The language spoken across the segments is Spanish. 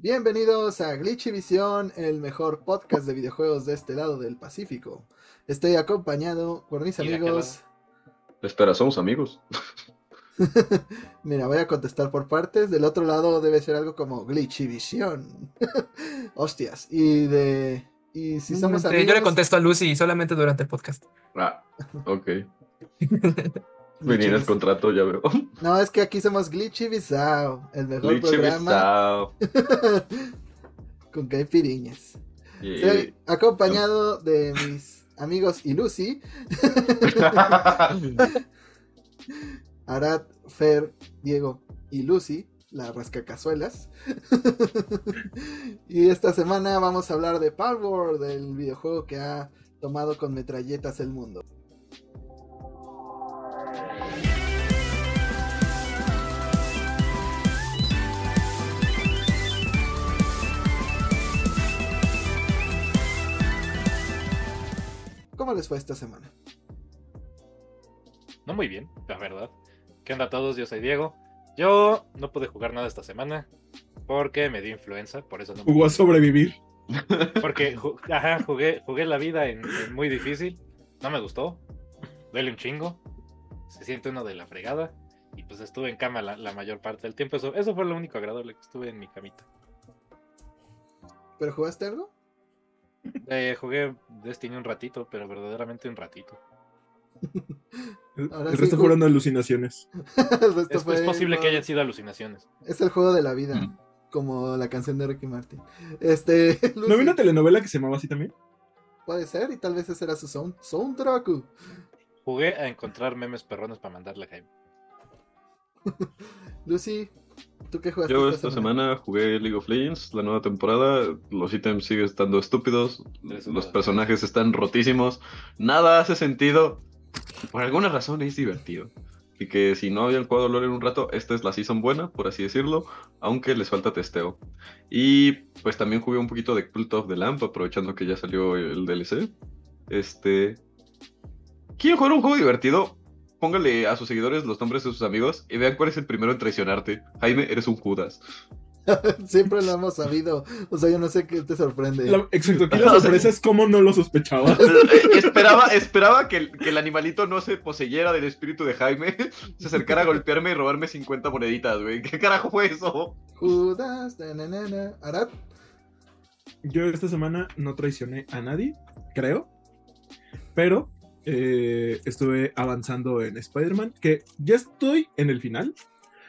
Bienvenidos a Glitchy Visión, el mejor podcast de videojuegos de este lado del Pacífico. Estoy acompañado por mis ¿Y de aquel amigos. Espera, somos amigos. Mira, voy a contestar por partes. Del otro lado debe ser algo como Glitchy Visión. Hostias. Y de. Y si somos amigos. Yo le contesto a Lucy solamente durante el podcast. Ah, ok. Glitchy Venir el Vis- contrato, ya veo. No, es que aquí somos Glitchy Visao, el mejor Glitchy programa con caipiriñas. Y- Estoy acompañado de mis amigos y Lucy, Arad, Fer, Diego y Lucy, la rascacazuelas. y esta semana vamos a hablar de Palworld, del videojuego que ha tomado con metralletas el mundo. ¿Cómo les fue esta semana? No muy bien, la verdad. ¿Qué onda a todos? Yo soy Diego. Yo no pude jugar nada esta semana porque me dio influenza, por eso no Jugó a sobrevivir. Porque ju- ajá, jugué, jugué la vida en, en muy difícil. No me gustó. Duele un chingo. Se siente uno de la fregada. Y pues estuve en cama la, la mayor parte del tiempo. Eso, eso fue lo único agradable que estuve en mi camita. ¿Pero jugaste algo? Eh, jugué Destiny un ratito, pero verdaderamente un ratito. El, Ahora el sí, resto fueron alucinaciones. Es, fue es posible que hayan sido alucinaciones. Es el juego de la vida, Mm. como la canción de Ricky Martin. Este, ¿No Lucy, había una telenovela que se llamaba así también? puede ser, y tal vez ese era su sound, soundtrack. Jugué a encontrar memes perrones para mandarle a Jaime. Lucy, ¿tú qué jugaste Yo esta semana jugué League of Legends, la nueva temporada. Los ítems siguen estando estúpidos. Los personajes están rotísimos. Nada hace sentido. Por alguna razón es divertido. Y que si no habían jugado LoL en un rato, esta es la season buena, por así decirlo, aunque les falta testeo. Y pues también jugué un poquito de Cult of the Lamp, aprovechando que ya salió el DLC. Este. ¿Quieren jugar un juego divertido? Póngale a sus seguidores los nombres de sus amigos y vean cuál es el primero en traicionarte. Jaime, eres un Judas. Siempre lo hemos sabido. O sea, yo no sé qué te sorprende. La- exacto, aquí la sorpresa es cómo no lo sospechaba. Eh, esperaba esperaba que, el, que el animalito no se poseyera del espíritu de Jaime, se acercara a golpearme y robarme 50 moneditas, güey. ¿Qué carajo fue eso? Judas, na, na, na, na. Arad, Yo esta semana no traicioné a nadie, creo. Pero eh, estuve avanzando en Spider-Man, que ya estoy en el final.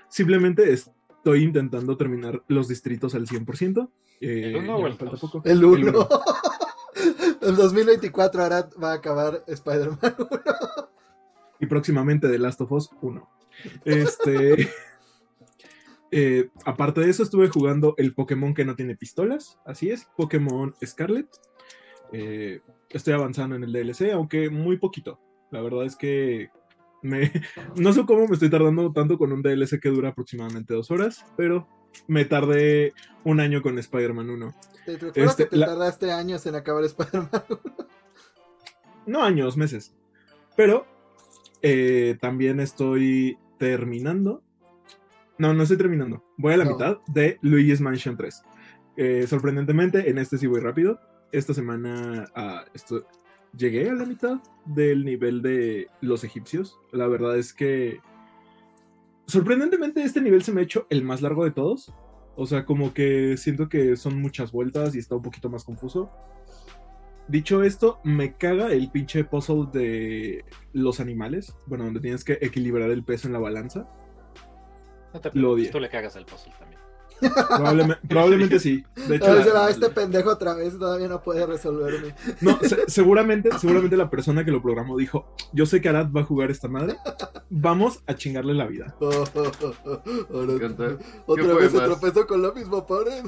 Simplemente estoy intentando terminar los distritos al 100%. eh, ¿El uno ya o me el falta dos? poco. el 1. uno. El 2024 Arad va a acabar Spider-Man 1. y próximamente The Last of Us 1. Este. eh, aparte de eso, estuve jugando el Pokémon que no tiene pistolas. Así es, Pokémon Scarlet. Eh, estoy avanzando en el DLC, aunque muy poquito. La verdad es que me, no sé cómo me estoy tardando tanto con un DLC que dura aproximadamente dos horas, pero me tardé un año con Spider-Man 1. Te recuerdo Este, que te la- tardaste años en acabar Spider-Man 1. No años, meses. Pero eh, también estoy terminando. No, no estoy terminando. Voy a la No. mitad de Luigi's Mansion 3. Eh, sorprendentemente, en este sí voy rápido. Esta semana ah, esto- llegué a la mitad del nivel de los egipcios. La verdad es que. Sorprendentemente, este nivel se me ha hecho el más largo de todos. O sea, como que siento que son muchas vueltas y está un poquito más confuso. Dicho esto, me caga el pinche puzzle de los animales. Bueno, donde tienes que equilibrar el peso en la balanza. No te Lo tú le cagas al puzzle también. Probablemente, probablemente sí. De hecho, la- va este pendejo otra vez, todavía no puede resolverme. no, se- seguramente, seguramente la persona que lo programó dijo: Yo sé que Arad va a jugar esta madre. Vamos a chingarle la vida. Oh, oh, oh, oh. Ahora- Me encanta. otra ¿Qué fue vez se tropezó con la misma pared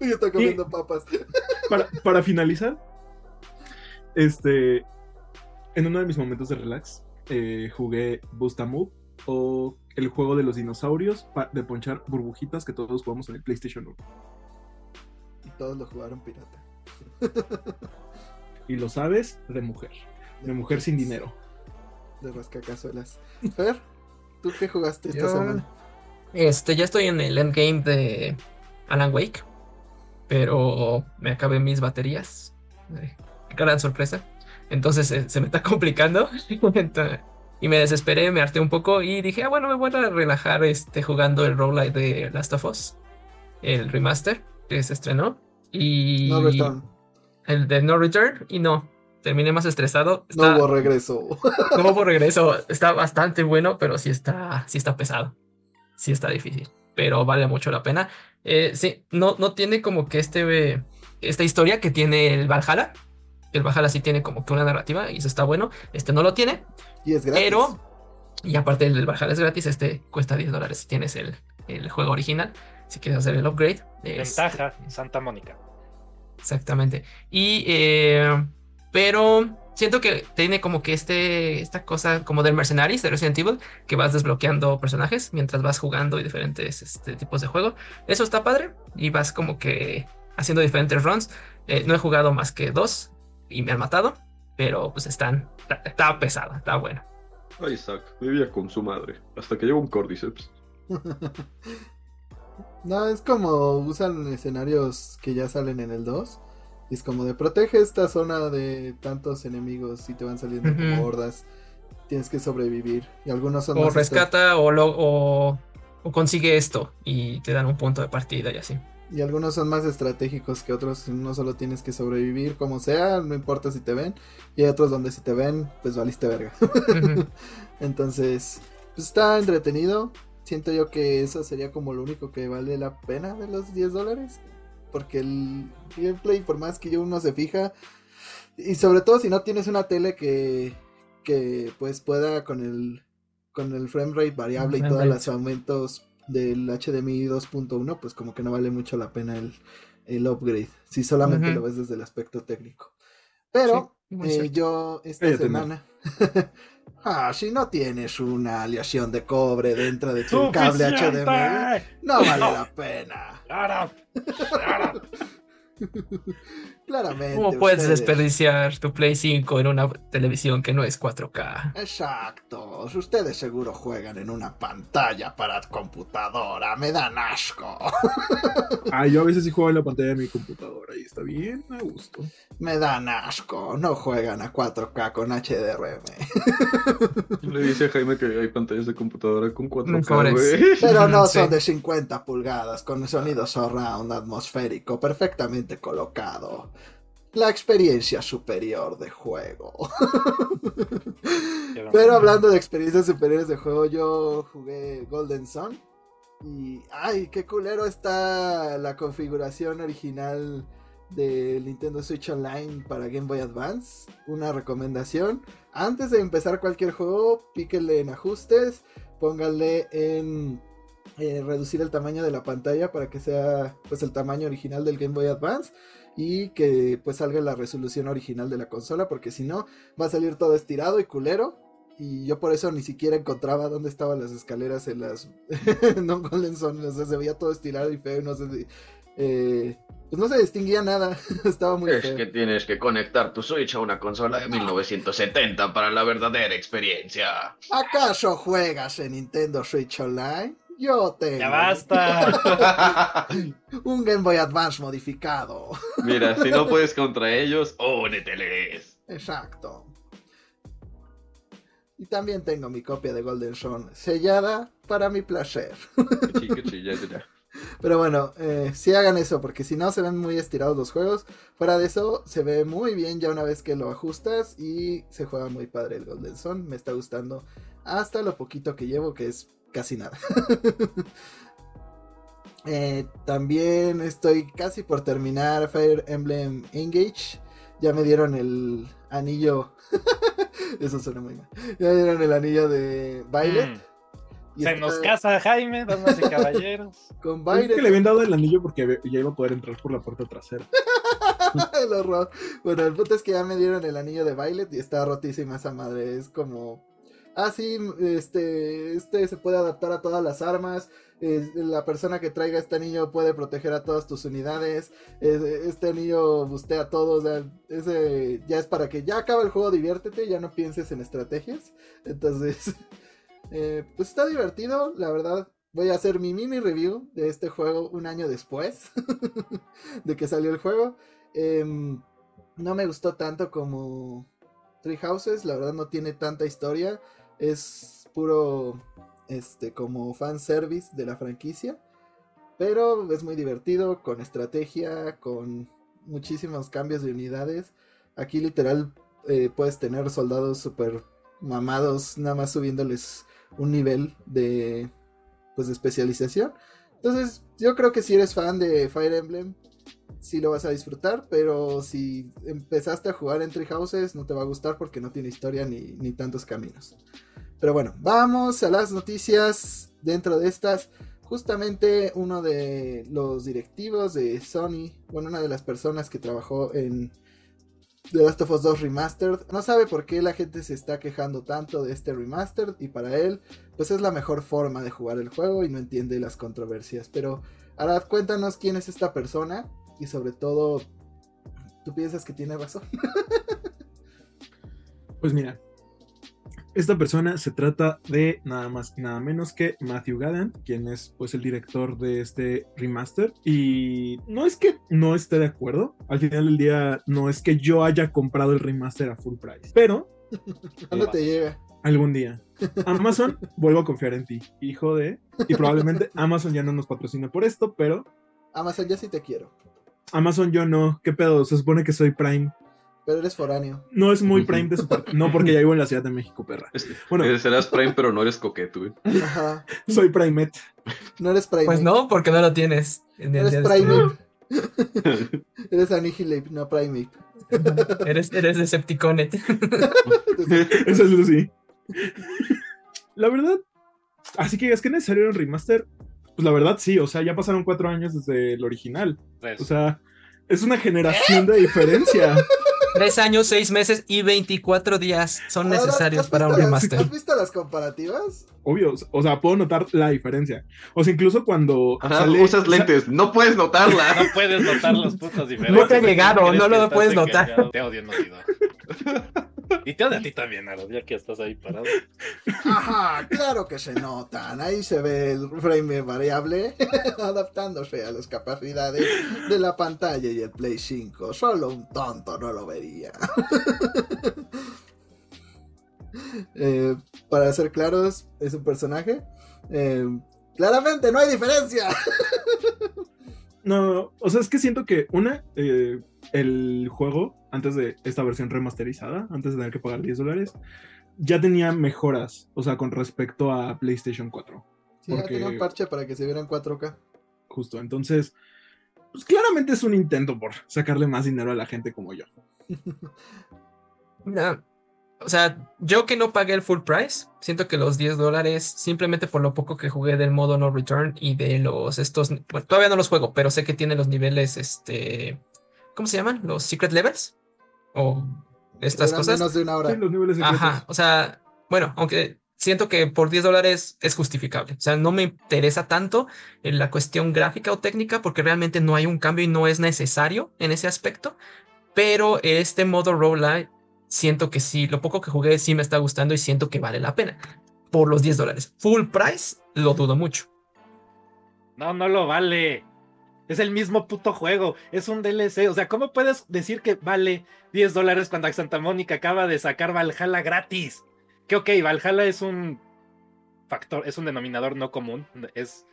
y está comiendo papas. Para, para finalizar, este. En uno de mis momentos de relax, eh, jugué Boost a Move o el juego de los dinosaurios de ponchar burbujitas que todos jugamos en el PlayStation 1. Y todos lo jugaron pirata. Y lo sabes, de mujer. De mujer sin dinero. De rascacazuelas. Fer, ¿tú qué jugaste esta Yo- semana? Este, ya estoy en el endgame de Alan Wake. pero me acabé mis baterías. Eh, gran sorpresa. Entonces eh, se me está complicando. y me desesperé, me harté un poco y dije, ah, bueno, me voy a relajar este, jugando el roguelite de Last of Us, el remaster que se estrenó. Y No return. el de No Return, y no, terminé más estresado. No Está- hubo regreso. no hubo regreso, está bastante bueno, pero sí está, sí está pesado. Sí está difícil, pero vale mucho la pena. Eh, sí, no, no tiene como que este, esta historia que tiene el Valhalla. El Valhalla sí tiene como que una narrativa y eso está bueno. Este no lo tiene, Y es gratis. pero, y aparte el Valhalla es gratis, este cuesta 10 dólares si tienes el, el juego original. Si quieres hacer el upgrade. es- Ventaja, Santa Mónica. Exactamente. Y, eh, pero siento que tiene como que este, esta cosa como del Mercenaries de Resident Evil, que vas desbloqueando personajes mientras vas jugando y diferentes este, tipos de juego. Eso está padre y vas como que haciendo diferentes runs. Eh, no he jugado más que dos y me han matado, pero pues están, está, está pesado, está bueno. Isaac vivía con su madre hasta que llegó un Cordyceps. No, es como usan escenarios que ya salen en el 2. Y es como de protege esta zona de tantos enemigos y te van saliendo como Ujú. hordas. Tienes que sobrevivir. Y algunos son O más rescata o, lo, o, o consigue esto y te dan un punto de partida y así. Y algunos son más estratégicos que otros. No solo tienes que sobrevivir como sea, no importa si te ven. Y hay otros donde si te ven, pues valiste verga. Entonces, pues está entretenido. Siento yo que eso sería como lo único que vale la pena de los 10 dólares. Porque el gameplay, por más que uno se fija, y sobre todo si no tienes una tele que, que pues pueda con el, con el frame rate variable y todos los aumentos del HDMI 2.1, pues como que no vale mucho la pena el, el upgrade. Si solamente lo ves desde el aspecto técnico. Pero Sí, eh, yo esta semana. ah, si no tienes una aleación de cobre dentro de tu cable HDMI, no vale la pena. Claramente. ¿Cómo puedes ustedes- desperdiciar tu Play 5 en una televisión que no es 4K? Exacto. Ustedes seguro juegan en una pantalla para computadora. Me dan asco. Ah, yo a veces sí juego en la pantalla de mi computadora y está bien, a gusto. Me dan asco. No juegan a 4K con HDRM. Le dice a Jaime que hay pantallas de computadora con 4K, Mejores. güey. Pero no Sí. son de 50 pulgadas con sonido surround atmosférico perfectamente colocado. La experiencia superior de juego. Pero hablando de experiencias superiores de juego, yo jugué Golden Sun. Y. ¡Ay! ¡Qué culero está la configuración original del Nintendo Switch Online para Game Boy Advance! Una recomendación. Antes de empezar cualquier juego, píquenle en ajustes. Pónganle en. eh, reducir el tamaño de la pantalla para que sea pues el tamaño original del Game Boy Advance y que pues salga la resolución original de la consola porque si no va a salir todo estirado y culero y yo por eso ni siquiera encontraba dónde estaban las escaleras en las no Golden Sun, o sea, se veía todo estirado y feo y no se eh, pues no se distinguía nada, estaba muy Es feo. que tienes que conectar tu Switch a una consola de 1970 para la verdadera experiencia. ¿Acaso juegas en Nintendo Switch Online? Yo tengo Ya basta. un Game Boy Advance modificado. Mira, si no puedes contra ellos, úneteles. Exacto. Y también tengo mi copia de Golden Sun sellada para mi placer. Pero bueno, eh, sí hagan eso, porque si no se ven muy estirados los juegos. Fuera de eso, se ve muy bien ya una vez que lo ajustas y se juega muy padre el Golden Sun. Me está gustando hasta lo poquito que llevo, que es casi nada. Eh, también estoy casi por terminar Fire Emblem Engage. Ya me dieron el anillo. eso suena muy mal. Ya me dieron el anillo de Violet. Mm. y Se está nos casa Jaime, damas y caballeros. con Violet. que le habían dado el anillo porque ya iba a poder entrar por la puerta trasera. el horror. Bueno, el punto es que ya me dieron el anillo de Violet y está rotísima esa madre. Es como. Ah, sí, este, este se puede adaptar a todas las armas. eh, la persona que traiga este anillo puede proteger a todas tus unidades. eh, este anillo bustea todo. O sea, ese ya es para que ya acaba el juego, diviértete, ya no pienses en estrategias. Entonces, eh, pues está divertido. La verdad, voy a hacer mi mini review de este juego un año después de que salió el juego. Em, no me gustó tanto como Three Houses, la verdad no tiene tanta historia, es puro este como fan service de la franquicia, pero es muy divertido con estrategia, con muchísimos cambios de unidades. Aquí literal eh, puedes tener soldados super mamados nada más subiéndoles un nivel de pues de especialización. Entonces, yo creo que si eres fan de Fire Emblem, sí lo vas a disfrutar, pero si empezaste a jugar en Tree Houses, no te va a gustar porque no tiene historia ni, ni tantos caminos. Pero bueno, vamos a las noticias dentro de estas. Justamente uno de los directivos de Sony, bueno, una de las personas que trabajó en The Last of Us 2 Remastered. No sabe por qué la gente se está quejando tanto de este remastered y para él pues es la mejor forma de jugar el juego y no entiende las controversias. Pero Arad, cuéntanos quién es esta persona y sobre todo, ¿tú piensas que tiene razón? pues mira, esta persona se trata de nada más y nada menos que Matthew Gallant, quien es pues el director de este remaster. Y no es que no esté de acuerdo, al final del día no es que yo haya comprado el remaster a full price, pero... ¿Cuándo te llega? Algún día. Amazon, vuelvo a confiar en ti, hijo de... Y probablemente Amazon ya no nos patrocina por esto, pero... Amazon, ya sí te quiero. Amazon yo no, ¿qué pedo? Se supone que soy Prime. Pero eres foráneo. No es muy Prime de su parte. No, porque ya vivo en la Ciudad de México, perra. Bueno, serás Prime, pero no eres coqueto, güey. Ajá. Soy Primate. No eres Primate. Pues no, porque no lo tienes. eres Primate. eres Annihilate, no Primate. eres, eres Decepticonet. Eso es Lucy. La verdad, así que es que necesario un remaster. Pues la verdad sí, o sea, ya pasaron cuatro años desde el original. O sea, es una generación de diferencia. Tres años, seis meses y 24 días son necesarios para un remaster. ¿Has visto las comparativas? Obvio, o sea, puedo notar la diferencia. O sea, incluso cuando sale, usas lentes, no puedes notarla. No puedes notar los puntos diferentes. No te ha llegado, no lo puedes notar. Te odio, no Y te odio a ti también, Aro, ya que estás ahí parado. Ajá, claro que se notan. Ahí se ve el frame variable adaptándose a las capacidades de la pantalla y el Play 5. Solo un tonto no lo vería. Eh, para ser claros, es un personaje. Eh, claramente no hay diferencia. no, o sea, es que siento que una, eh, el juego, antes de esta versión remasterizada, antes de tener que pagar 10 dólares, ya tenía mejoras, o sea, con respecto a PlayStation 4. Sí, ya tenía un parche para que se viera en 4K. Justo, entonces, pues claramente es un intento por sacarle más dinero a la gente como yo. No, o sea, yo que no pagué el full price, siento que los 10 dólares, simplemente por lo poco que jugué del modo no return y de los estos, bueno, todavía no los juego, pero sé que tiene los niveles, este, ¿cómo se llaman? Los secret levels o estas cosas. Menos de una hora. Sí, los niveles Ajá, o sea, bueno, aunque siento que por 10 dólares es justificable. O sea, no me interesa tanto en la cuestión gráfica o técnica porque realmente no hay un cambio y no es necesario en ese aspecto. Pero este modo roguelite siento que sí, lo poco que jugué sí me está gustando y siento que vale la pena. Por los 10 dólares. Full price, lo dudo mucho. No, no lo vale. Es el mismo puto juego. Es un DLC. O sea, ¿cómo puedes decir que vale 10 dólares cuando Santa Mónica acaba de sacar Valhalla gratis? Que ok, Valhalla es un factor, es un denominador no común. Es,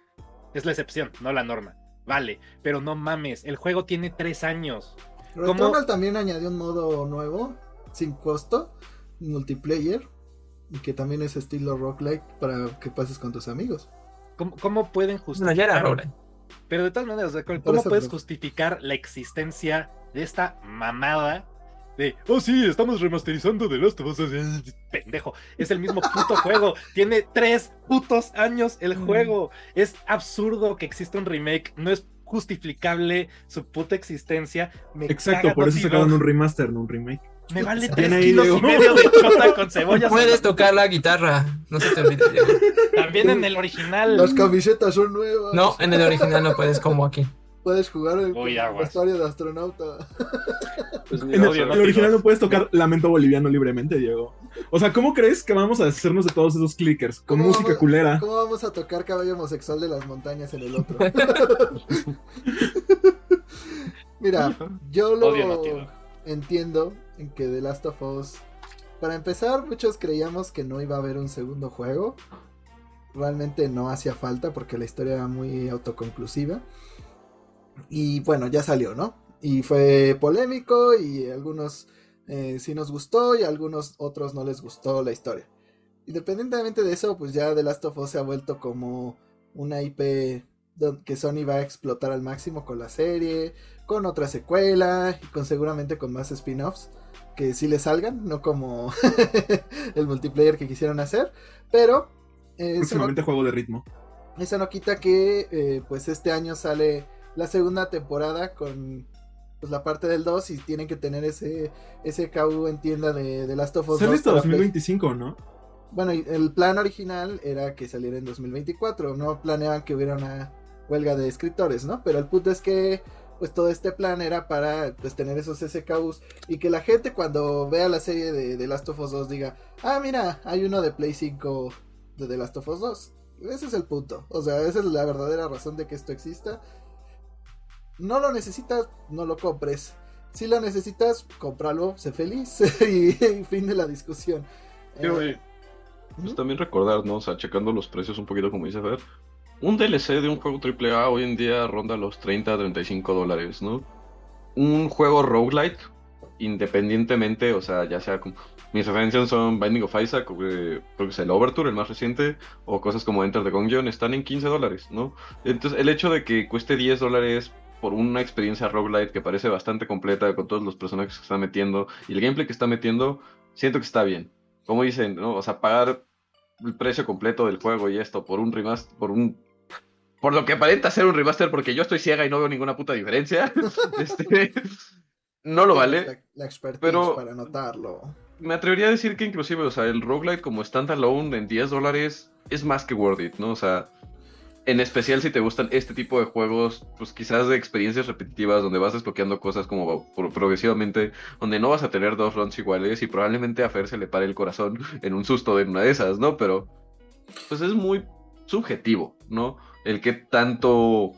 es la excepción, no la norma. Vale, pero no mames, el juego tiene 3 años. Returnal también añadió un modo nuevo sin costo, multiplayer, y que también es estilo roguelike para que pases con tus amigos. ¿Cómo, pueden justificar? Pero de todas maneras, ¿cómo puedes justificar la existencia de esta mamada de, oh sí, estamos remasterizando de Last of Us. Pendejo, es el mismo puto juego. Tiene tres putos años el mm. juego. Es absurdo que exista un remake. No es justificable su puta existencia. Exacto, por eso sacaron un remaster, no un remake. Me vale 3 kilos y medio de chota con cebolla. Puedes tocar la guitarra, no se te olvide, Diego. También en el original. Las camisetas son nuevas. No, en el original no puedes, como aquí. Puedes jugar el Uy, vestuario de astronauta. Pues En el, original no puedes tocar Lamento Boliviano libremente, Diego. O sea, ¿cómo crees que vamos a deshacernos de todos esos clickers? Con ¿Cómo música vamos- culera. ¿Cómo vamos a tocar caballo homosexual de las montañas en el otro? Mira, yo lo Odio Dog. Entiendo en que The Last of Us. Para empezar, muchos creíamos que no iba a haber un segundo juego. Realmente no hacía falta porque la historia era muy autoconclusiva. Y bueno, ya salió, ¿no? Y fue polémico y algunos eh, sí nos gustó y a algunos otros no les gustó la historia. Independientemente de eso, pues ya The Last of Us se ha vuelto como una IP que Sony va a explotar al máximo con la serie, con otra secuela y con seguramente con más spin-offs que sí le salgan, no como el multiplayer que quisieron hacer, pero eh, no, Próximamente juego de ritmo. eso no quita que eh, pues este año sale la segunda temporada con pues, la parte del 2 y tienen que tener ese ese KU en tienda de, de Last of Us Sale 2 hasta para Play. 2025, ¿no? Bueno, el plan original era que saliera en 2024. No planeaban que hubiera una huelga de escritores, ¿no? Pero el punto es que, pues todo este plan era para pues, tener esos SKUs y que la gente cuando vea la serie de, de Last of Us 2 diga, ah, mira, hay uno de Play 5 de The Last of Us 2. Ese es el punto. O sea, esa es la verdadera razón de que esto exista. No lo necesitas, no lo compres. Si lo necesitas, cómpralo, sé feliz y, fin de la discusión. Eh, eh, Pues también recordar, ¿no? O sea, checando los precios un poquito como dice Fer. Un DLC de un juego AAA hoy en día ronda los 30 a 35 dólares, ¿no? Un juego roguelite, independientemente, o sea, ya sea como... Mis referencias son Binding of Isaac, eh, creo que es el Overture, el más reciente, o cosas como Enter the Gungeon, están en 15 dólares, ¿no? Entonces, el hecho de que cueste 10 dólares por una experiencia roguelite que parece bastante completa con todos los personajes que está metiendo y el gameplay que está metiendo, siento que está bien. Como dicen, ¿no? O sea, pagar el precio completo del juego y esto por un remaster, por un por lo que aparenta ser un remaster, porque yo estoy ciega y no veo ninguna puta diferencia. este, no lo vale. La, la expertise pero- para notarlo. Me atrevería a decir que inclusive, o sea, el roguelite como standalone en 10 dólares es más que worth it, ¿no? O sea, en especial si te gustan este tipo de juegos, pues quizás de experiencias repetitivas donde vas desbloqueando cosas como pro- progresivamente, donde no vas a tener dos runs iguales y probablemente a Fer se le pare el corazón en un susto de una de esas, ¿no? Pero, pues es muy subjetivo, ¿no? El que tanto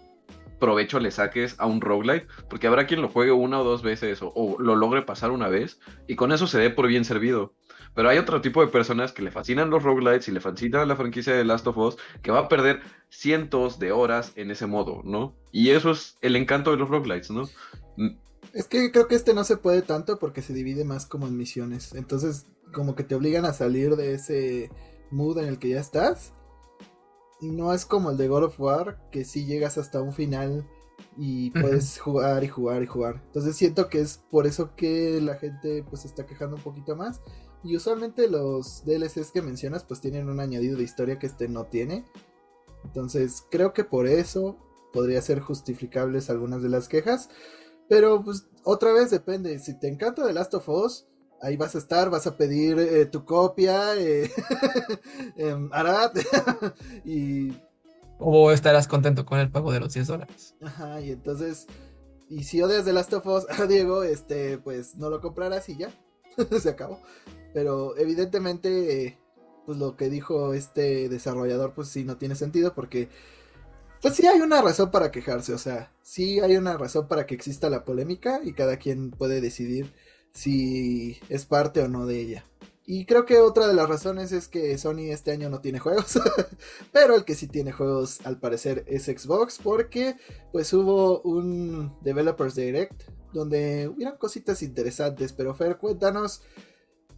provecho le saques a un roguelite, porque habrá quien lo juegue una o dos veces o, lo logre pasar una vez y con eso se dé por bien servido. Pero hay otro tipo de personas que le fascinan los roguelites y le fascina la franquicia de Last of Us que va a perder cientos de horas en ese modo, ¿no? Y eso es el encanto de los roguelites, ¿no? Mm, Es que creo que este no se puede tanto porque se divide más como en misiones. Entonces, como que te obligan a salir de ese mood en el que ya estás. Y no es como el de God of War, que si llegas hasta un final y puedes jugar y jugar y jugar. Entonces siento que es por eso que la gente pues se está quejando un poquito más. Y usualmente los DLCs que mencionas pues tienen un añadido de historia que este no tiene. Entonces creo que por eso podría ser justificables algunas de las quejas. Pero pues otra vez depende. Si te encanta The Last of Us, ahí vas a estar, vas a pedir eh, tu copia, eh, em, Arad, y, O estarás contento con el pago de los 10 dólares. ajá, y entonces, y si odias The Last of Us, a Diego, este, pues no lo comprarás y ya, se acabó. Pero evidentemente, eh, pues lo que dijo este desarrollador, pues sí no tiene sentido porque pues sí hay una razón para quejarse, o sea, sí hay una razón para que exista la polémica y cada quien puede decidir si es parte o no de ella. Y creo que otra de las razones es que Sony este año no tiene juegos, pero el que sí tiene juegos al parecer es Xbox porque pues hubo un Developers Direct donde hubieron cositas interesantes, pero Fer, cuéntanos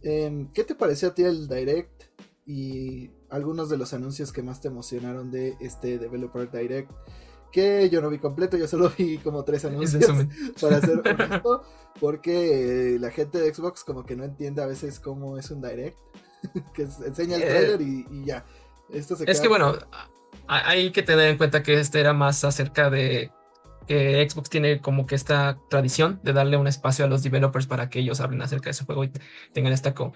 em, ¿qué te pareció a ti el Direct y algunos de los anuncios que más te emocionaron de este Developer Direct? Que yo no vi completo, yo solo vi como tres anuncios para ser honesto, porque eh, la gente de Xbox como que no entiende a veces cómo es un direct, que enseña el Eh, trailer y, y ya. Esto se Es que bueno, hay que tener en cuenta que este era más acerca de que Xbox tiene como que esta tradición de darle un espacio a los developers para que ellos hablen acerca de su juego y tengan esta co-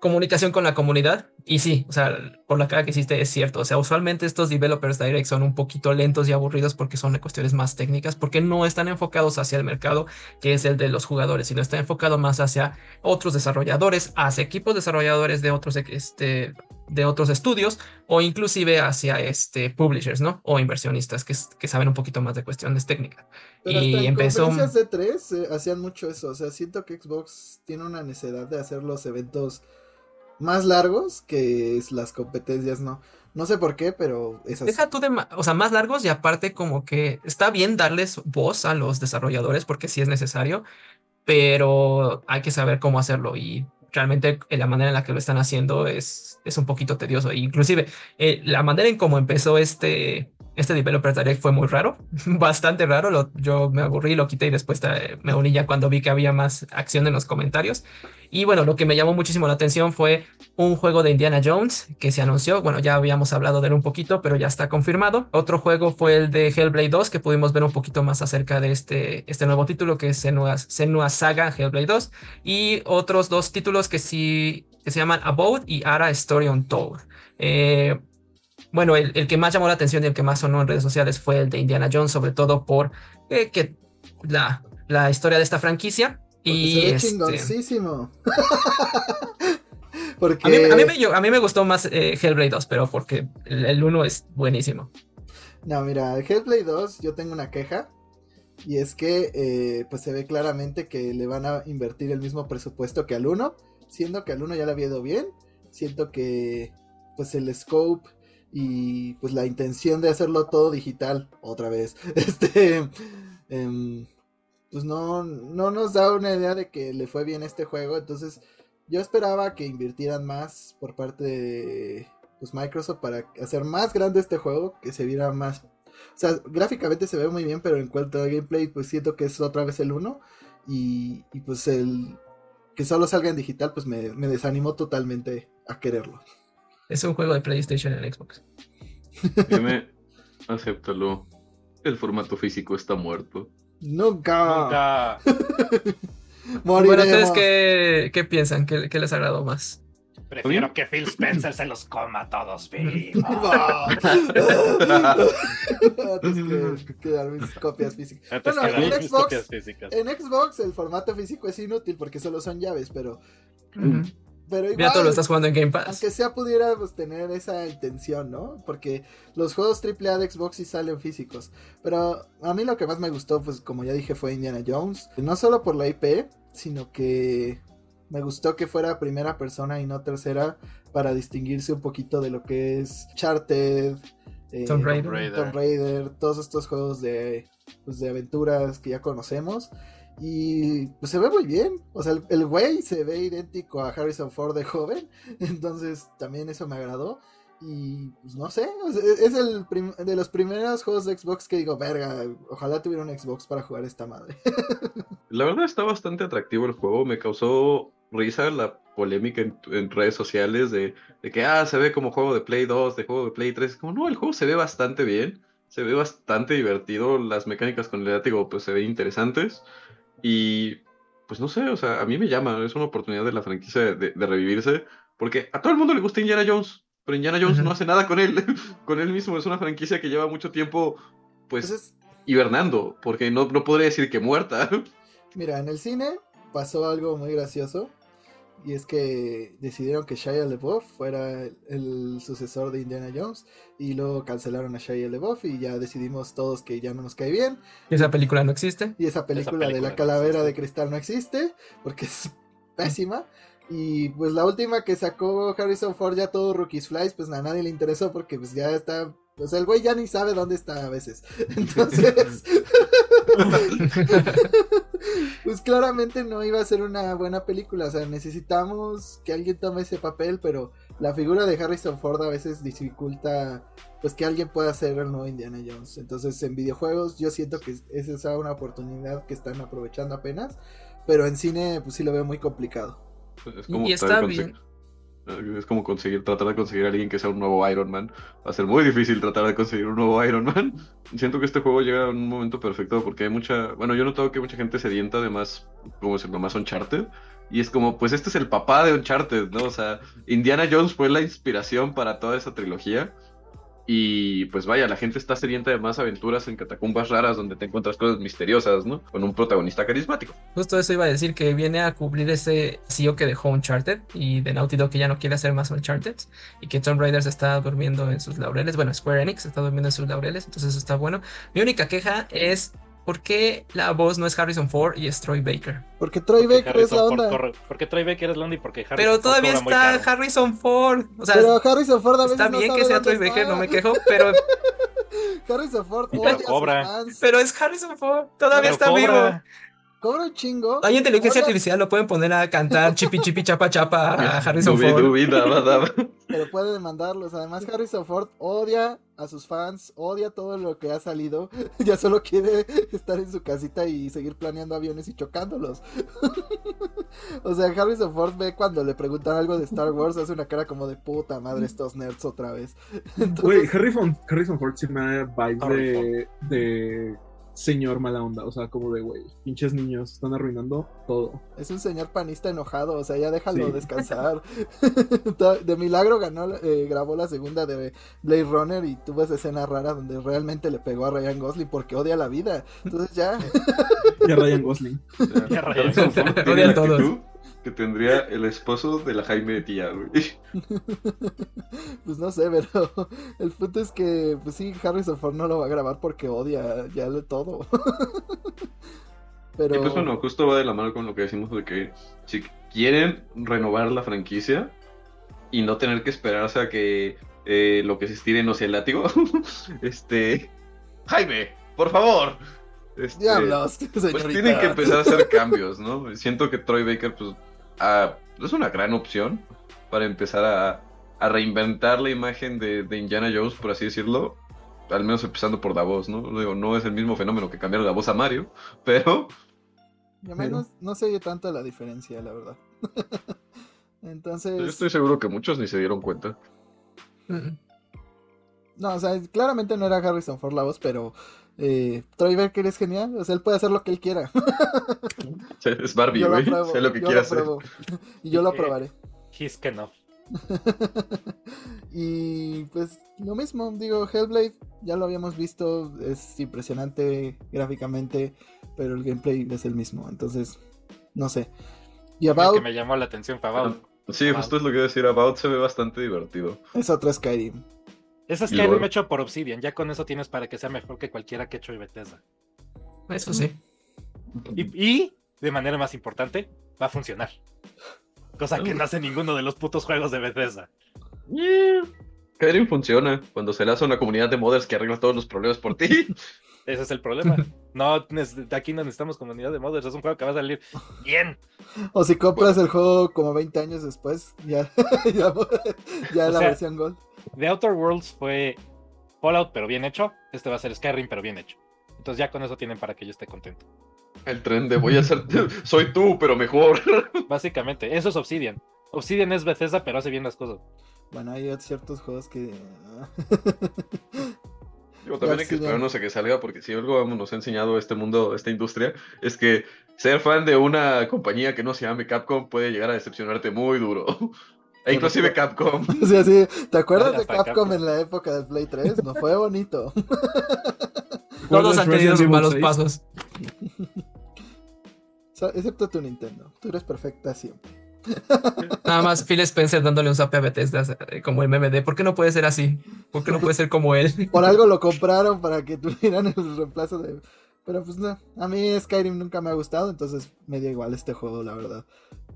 comunicación con la comunidad. Y sí, o sea, por la cara que hiciste es cierto. O sea, usualmente estos developers direct son un poquito lentos y aburridos porque son cuestiones más técnicas, porque no están enfocados hacia el mercado que es el de los jugadores, sino está enfocado más hacia otros desarrolladores, hacia equipos desarrolladores de otros, este, de otros estudios o inclusive hacia este, publishers, ¿no? O inversionistas que, que saben un poquito más de cuestiones técnicas. Pero y hasta en empezó... conferencias de 3 eh, hacían mucho eso. O sea, siento que Xbox tiene una necesidad de hacer los eventos más largos que las competencias, ¿no? No sé por qué, pero es así. Deja tú de, o sea, más largos y aparte como que está bien darles voz a los desarrolladores porque sí es necesario, pero hay que saber cómo hacerlo y realmente la manera en la que lo están haciendo es, es un poquito tedioso. inclusive eh, la manera en cómo empezó este, este Developer Direct fue muy raro, bastante raro. yo me aburrí, lo quité y después me uní ya cuando vi que había más acción en los comentarios. Y bueno, lo que me llamó muchísimo la atención fue un juego de Indiana Jones que se anunció. Bueno, ya habíamos hablado de él un poquito, pero ya está confirmado. Otro juego fue el de Hellblade 2, que pudimos ver un poquito más acerca de este, este nuevo título, que es Senua, Saga Hellblade 2. Y otros dos títulos que sí que se llaman About y Ara Story Untold. Eh, bueno, el, que más llamó la atención y el que más sonó en redes sociales fue el de Indiana Jones, sobre todo por eh, que la, la, historia de esta franquicia. y se este... chingoncísimo. porque... a, mí, a, mí me, a, mí, me, gustó más eh, Hellblade 2, pero porque el 1 es buenísimo. No, mira, Hellblade 2 yo tengo una queja. Y es que eh, pues se ve claramente que le van a invertir el mismo presupuesto que al 1. Siendo que al 1 ya le había ido bien. Siento que pues el scope y pues la intención de hacerlo todo digital otra vez. Este em, pues no no nos da una idea de que le fue bien este juego entonces yo esperaba que invirtieran más por parte de pues, Microsoft para hacer más grande este juego que se viera más o sea gráficamente se ve muy bien pero en cuanto a gameplay pues siento que es otra vez el uno y, y pues el que solo salga en digital pues me, me desanimó totalmente a quererlo es un juego de PlayStation en Xbox. Dime, acéptalo. El formato físico está muerto. Nunca. bueno, entonces, ¿qué, qué piensan? ¿Qué, ¿Qué, les agradó más? Prefiero que Phil Spencer se los coma a todos vivos. que, que dar mis copias físicas. Bueno, en Xbox, en Xbox el formato físico es inútil porque solo son llaves, pero pero igual, ya lo estás jugando en Game Pass. Aunque sea pudiera pues, tener esa intención, ¿no? Porque los juegos AAA de Xbox sí salen físicos. Pero a mí lo que más me gustó, pues como ya dije, fue Indiana Jones. No solo por la IP, sino que me gustó que fuera primera persona y no tercera para distinguirse un poquito de lo que es Charted, eh, Tomb, Raider. Raider, todos estos juegos de, pues, de aventuras que ya conocemos. Y pues se ve muy bien. O sea, el, güey se ve idéntico a Harrison Ford de joven. Entonces también eso me agradó. Y pues no sé, es el de los primeros juegos de Xbox que digo, verga, ojalá tuviera un Xbox para jugar esta madre. La verdad está bastante atractivo el juego, me causó risa la polémica en, redes sociales de, de, que, ah, se ve como juego de Play 2, de juego de Play 3. Como no, el juego se ve bastante bien, se ve bastante divertido, las mecánicas con el látigo pues se ven interesantes. Y pues no sé, o sea, a mí me llama, es una oportunidad de la franquicia de, revivirse, porque a todo el mundo le gusta Indiana Jones, pero Indiana Jones no hace nada con él, con él mismo, es una franquicia que lleva mucho tiempo, pues, hibernando, porque no, no podría decir que muerta. Mira, en el cine pasó algo muy gracioso, y es que decidieron que Shia LeBoff fuera el, sucesor de Indiana Jones y luego cancelaron a Shia LeBoff y ya decidimos todos que ya no nos cae bien. Y esa película no existe. Y esa película, de la calavera de cristal no existe porque es pésima. Y pues la última que sacó Harrison Ford ya todo Rookies Flies, pues a nadie le interesó porque pues ya está sea, el güey ya ni sabe dónde está a veces. Entonces, pues claramente no iba a ser una buena película. O sea, necesitamos que alguien tome ese papel, pero la figura de Harrison Ford a veces dificulta pues que alguien pueda ser el nuevo Indiana Jones. Entonces, en videojuegos yo siento que esa es una oportunidad que están aprovechando apenas, pero en cine pues sí lo veo muy complicado. Pues, y está bien. Es como conseguir, tratar de conseguir a alguien que sea un nuevo Iron Man. Va a ser muy difícil tratar de conseguir un nuevo Iron Man. Siento que este juego llega en un momento perfecto porque hay mucha. Bueno, yo he notado que mucha gente sedienta de más, como decirlo, más Uncharted. Y es como, pues este es el papá de Uncharted, ¿no? O sea, Indiana Jones fue la inspiración para toda esa trilogía. Y pues vaya, la gente está sedienta de más aventuras en catacumbas raras donde te encuentras cosas misteriosas, ¿no? Con un protagonista carismático. Justo eso iba a decir, que viene a cubrir ese CEO que dejó Uncharted y de Naughty Dog que ya no quiere hacer más Uncharted y que Tomb Raider está durmiendo en sus laureles. Bueno, Square Enix está durmiendo en sus laureles, entonces eso está bueno. Mi única queja es ¿por qué la voz no es Harrison Ford y es Troy Baker? Porque Troy Porque Baker es la onda. corre- porque Troy Baker es la onda y porque Harrison Pero todavía está. Harrison Ford. O sea, Pero Harrison Ford a veces está no bien sabe que sea Troy Baker, no me quejo, pero, Harrison Ford Pero cobra. pero es Harrison Ford. Todavía Pero está cobra. vivo. Cobra un chingo. Hay inteligencia Odia- artificial, lo pueden poner a cantar chipi chipi chapa chapa a Harrison Ford. dubi. Pero puede demandarlos. Además, Harrison Ford odia a sus fans, odia todo lo que ha salido. ya solo quiere estar en su casita y seguir planeando aviones y chocándolos. o sea, Harrison Ford ve cuando le preguntan algo de Star Wars, hace una cara como de puta madre estos nerds otra vez. Güey, Entonces, Harrison, Harrison Ford sí me da vibes de señor mala onda. O sea, como de, güey, pinches niños están arruinando todo. es un señor panista enojado, o sea, ya déjalo Sí. descansar. de milagro ganó, eh, grabó la segunda de Blade Runner y tuvo esa escena rara donde realmente le pegó a Ryan Gosling porque odia la vida. Entonces ya. Y a Ryan Gosling. Rayó. Harrison Ford tiene Odian la todos. Que tendría el esposo de la Jaime de tía, güey. Pues no sé, pero el punto es que, pues sí, Harrison Ford no lo va a grabar porque odia ya lo todo. pero Y pues bueno, justo va de la mano con lo que decimos de que si quieren renovar la franquicia y no tener que esperarse a que eh, lo que se estire no sea el látigo, este... Jaime, por favor. Este, diablos, Pues señorita. tienen que empezar a hacer cambios, ¿no? Siento que Troy Baker, pues, ah, es una gran opción para empezar a, a reinventar la imagen de, de Indiana Jones, por así decirlo. Al menos empezando por la voz, ¿no? Digo, no es el mismo fenómeno que cambiar la voz a Mario, pero Y al menos no se oye tanto la diferencia, la verdad. Entonces, yo estoy seguro que muchos ni se dieron cuenta. No, o sea, claramente no era Harrison Ford la voz, pero eh, Troy Baker es genial. O sea, él puede hacer lo que él quiera. Es Barbie, yo lo güey. Sé lo que yo quiere hacer. y yo lo aprobaré. He's enough. y pues lo mismo, digo, Hellblade ya lo habíamos visto, es impresionante gráficamente, pero el gameplay es el mismo, entonces no sé. Y Lo About que me llamó la atención fue About. Sí, justo es lo que iba a decir. About se ve bastante divertido. es otro Skyrim. Ese es Skyrim luego- hecho por Obsidian. Ya con eso tienes para que sea mejor que cualquiera que hecho de Bethesda. Eso sí. Y, y, de manera más importante, va a funcionar. Cosa que no hace ninguno de los putos juegos de Bethesda. Yeah. Skyrim funciona cuando se le hace a una comunidad de modders que arregla todos los problemas por ti. Ese es el problema. No, aquí no necesitamos comunidad de modders. Es un juego que va a salir bien. O si compras el juego como 20 años después, ya, ya, la sea, versión Gold. The Outer Worlds fue Fallout, pero bien hecho. Este va a ser Skyrim, pero bien hecho. Entonces ya con eso tienen para que yo esté contento. El tren de voy a ser. Soy tú, pero mejor. Básicamente, eso es Obsidian. Obsidian es Bethesda, pero hace bien las cosas. Bueno, hay ciertos juegos que... Digo, también hay que esperarnos a que salga, porque si algo nos ha enseñado este mundo, esta industria, es que ser fan de una compañía que no se llame Capcom puede llegar a decepcionarte muy duro. E inclusive Capcom. Sí, ¿Te acuerdas de Capcom Capcom. en la época del Play 3? No fue bonito. Todos ¿Recuerdas han tenido sus malos 6? pasos. Excepto tu Nintendo. Tú eres perfecta siempre. Nada más Phil Spencer dándole un zap a Bethesda como el meme de ¿por qué no puede ser así? ¿Por qué no puede ser como él? Por algo lo compraron para que tuvieran el reemplazo de... Pero pues no, a mí Skyrim nunca me ha gustado, entonces me dio igual este juego, la verdad.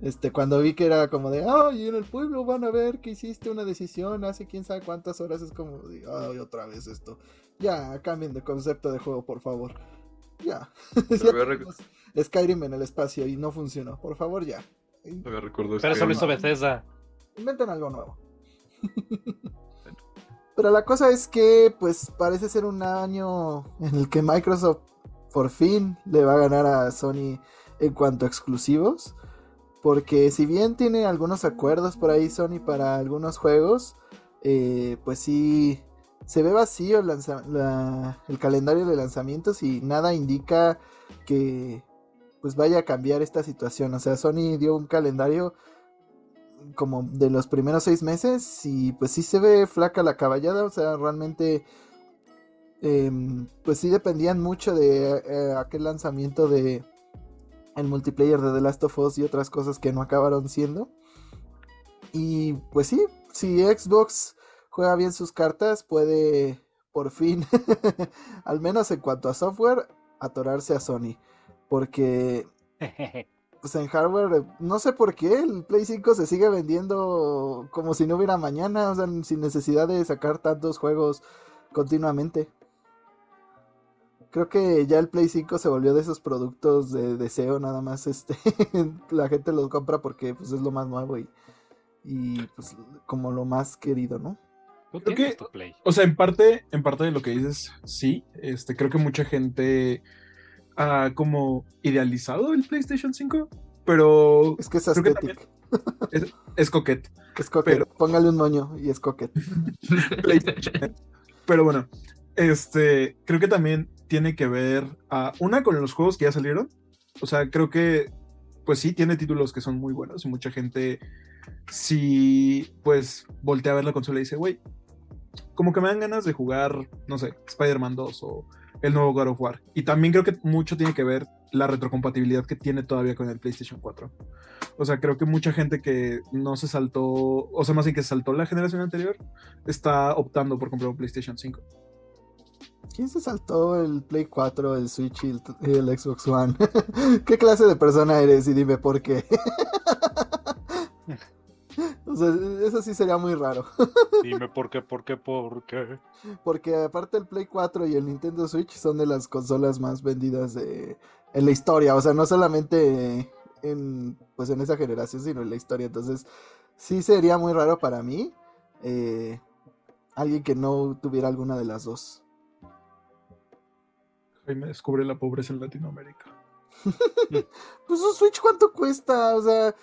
Este, cuando vi que era como de, ay, en el pueblo van a ver que hiciste una decisión hace quién sabe cuántas horas, es como, de, ay, otra vez esto. Ya, cambien de concepto de juego, por favor. Ya. Skyrim en el espacio y no funcionó, por favor, ya. Recuerdo Pero eso lo hizo Bethesda. Inventen algo nuevo. Pero la cosa es que, pues, parece ser un año en el que Microsoft por fin le va a ganar a Sony en cuanto a exclusivos. Porque si bien tiene algunos acuerdos por ahí Sony para algunos juegos, eh, pues sí se ve vacío el, el calendario de lanzamientos y nada indica que pues vaya a cambiar esta situación. O sea, Sony dio un calendario como de los primeros seis meses y pues sí se ve flaca la caballada. O sea, realmente em, pues sí dependían mucho de eh, aquel lanzamiento de el multiplayer de The Last of Us y otras cosas que no acabaron siendo. Y pues sí, si Xbox juega bien sus cartas, puede por fin, al menos en cuanto a software, atorarse a Sony. Porque pues en hardware, no sé por qué, el Play 5 se sigue vendiendo como si no hubiera mañana, o sea, sin necesidad de sacar tantos juegos continuamente. Creo que ya el Play 5 se volvió de esos productos de deseo, nada más este la gente los compra porque pues es lo más nuevo y, y pues como lo más querido, ¿no? Tú Creo que- tu play. O sea, en parte, en parte de lo que dices, sí. Este, creo que mucha gente ha como idealizado el PlayStation 5, pero Es que es que aesthetic, es coquete. es coquet, pero- póngale un moño y es coquet. PlayStation. Pero bueno, este, creo que también tiene que ver a una con los juegos que ya salieron. O sea, creo que, pues sí, tiene títulos que son muy buenos y mucha gente, si pues voltea a ver la consola y dice, güey, como que me dan ganas de jugar, no sé, Spider-Man 2 o el nuevo God of War. Y también creo que mucho tiene que ver la retrocompatibilidad que tiene todavía con el PlayStation 4. O sea, creo que mucha gente que no se saltó, o sea, más bien que saltó la generación anterior, está optando por comprar un PlayStation 5. ¿Quién se saltó el Play 4, el Switch y el, Xbox One? ¿Qué clase de persona eres? Y dime por qué. o sea, eso sí sería muy raro. Dime por qué, por qué, por qué. Porque aparte el Play 4 y el Nintendo Switch son de las consolas más vendidas de, en la historia. O sea, no solamente en, pues en esa generación, sino en la historia. Entonces, sí sería muy raro para mí eh, alguien que no tuviera alguna de las dos. Jaime descubre la pobreza en Latinoamérica. Pues un Switch, ¿cuánto cuesta? O sea,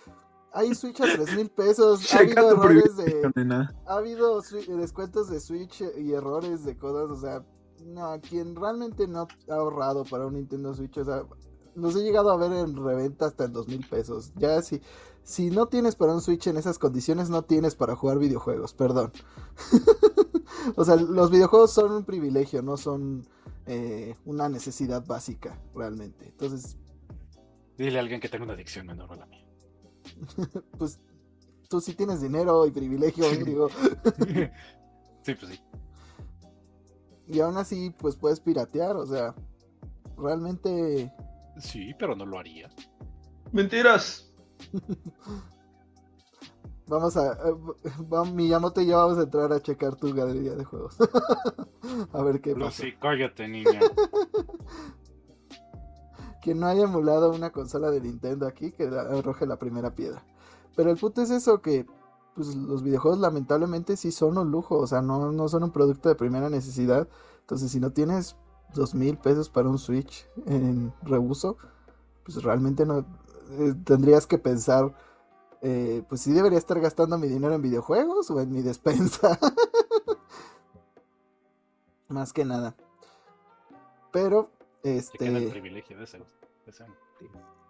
hay Switch a 3 mil pesos. Ha habido errores de. nena. Ha habido descuentos de Switch y errores de cosas. O sea, no, quien realmente no ha ahorrado para un Nintendo Switch, o sea, los he llegado a ver en reventa hasta en 2 mil pesos. Ya si, si no tienes para un Switch en esas condiciones, no tienes para jugar videojuegos, perdón. o sea, los videojuegos son un privilegio, no son eh, una necesidad básica, realmente. Entonces, Dile a alguien que tenga una adicción menor a la mía. pues tú sí tienes dinero y privilegio, digo, sí, pues sí. y aún así pues puedes piratear, o sea, realmente Sí, pero no lo haría. Mentiras. vamos a, eh, va- Miyamoto y yo vamos a entrar a checar tu galería de juegos. a ver qué pasa. Lucy, cállate, niña. Quien no haya emulado una consola de Nintendo aquí, que arroje la primera piedra. Pero el punto es eso que pues los videojuegos lamentablemente sí son un lujo, o sea, no, no son un producto de primera necesidad. Entonces, si no tienes dos mil pesos para un Switch en reuso, pues realmente no eh, tendrías que pensar, eh, pues si debería estar gastando mi dinero en videojuegos o en mi despensa. Más que nada. Pero, Te queda el este, privilegio de ese. de ese-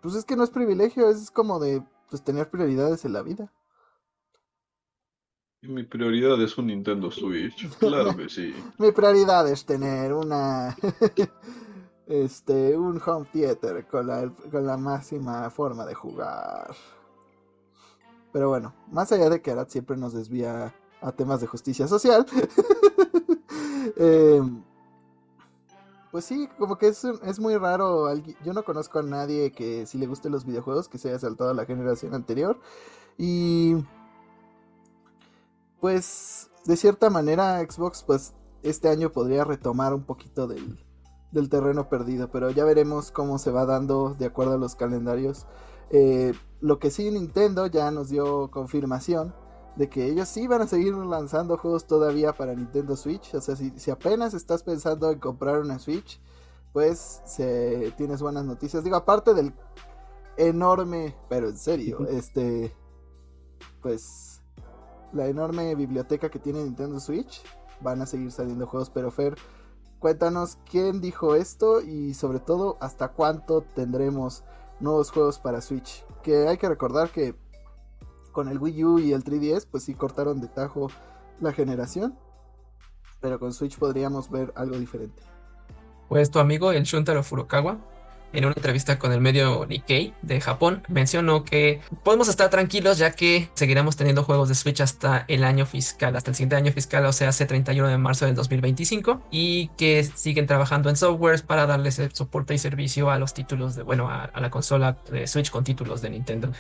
pues es que no es privilegio, es como de pues tener prioridades en la vida. Mi prioridad es un Nintendo Switch. Claro que sí. Mi prioridad es tener una este un home theater con la, con la máxima forma de jugar. Pero bueno, más allá de que Arad siempre nos desvía a temas de justicia social, em, pues sí, como que es, es muy raro. Yo no conozco a nadie que si le gusten los videojuegos que se haya saltado a la generación anterior. Y pues de cierta manera Xbox pues este año podría retomar un poquito del, del terreno perdido, pero ya veremos cómo se va dando de acuerdo a los calendarios. Eh, lo que sí Nintendo ya nos dio confirmación de que ellos sí van a seguir lanzando juegos todavía para Nintendo Switch. O sea, si, si apenas estás pensando en comprar una Switch, pues se- tienes buenas noticias. Digo, aparte del enorme, pero en serio, este, pues, la enorme biblioteca que tiene Nintendo Switch, van a seguir saliendo juegos, pero Fer, cuéntanos quién dijo esto y sobre todo hasta cuánto tendremos nuevos juegos para Switch. Que hay que recordar que con el Wii U y el 3DS, pues sí cortaron de tajo la generación, pero con Switch podríamos ver algo diferente. Pues tu amigo, el Shuntaro Furukawa, en una entrevista con el medio Nikkei de Japón, mencionó que podemos estar tranquilos ya que seguiremos teniendo juegos de Switch hasta el año fiscal, hasta el siguiente año fiscal, o sea, hace 31 de marzo del 2025, y que siguen trabajando en softwares para darles el soporte y servicio a los títulos de, bueno, a, la consola de Switch con títulos de Nintendo.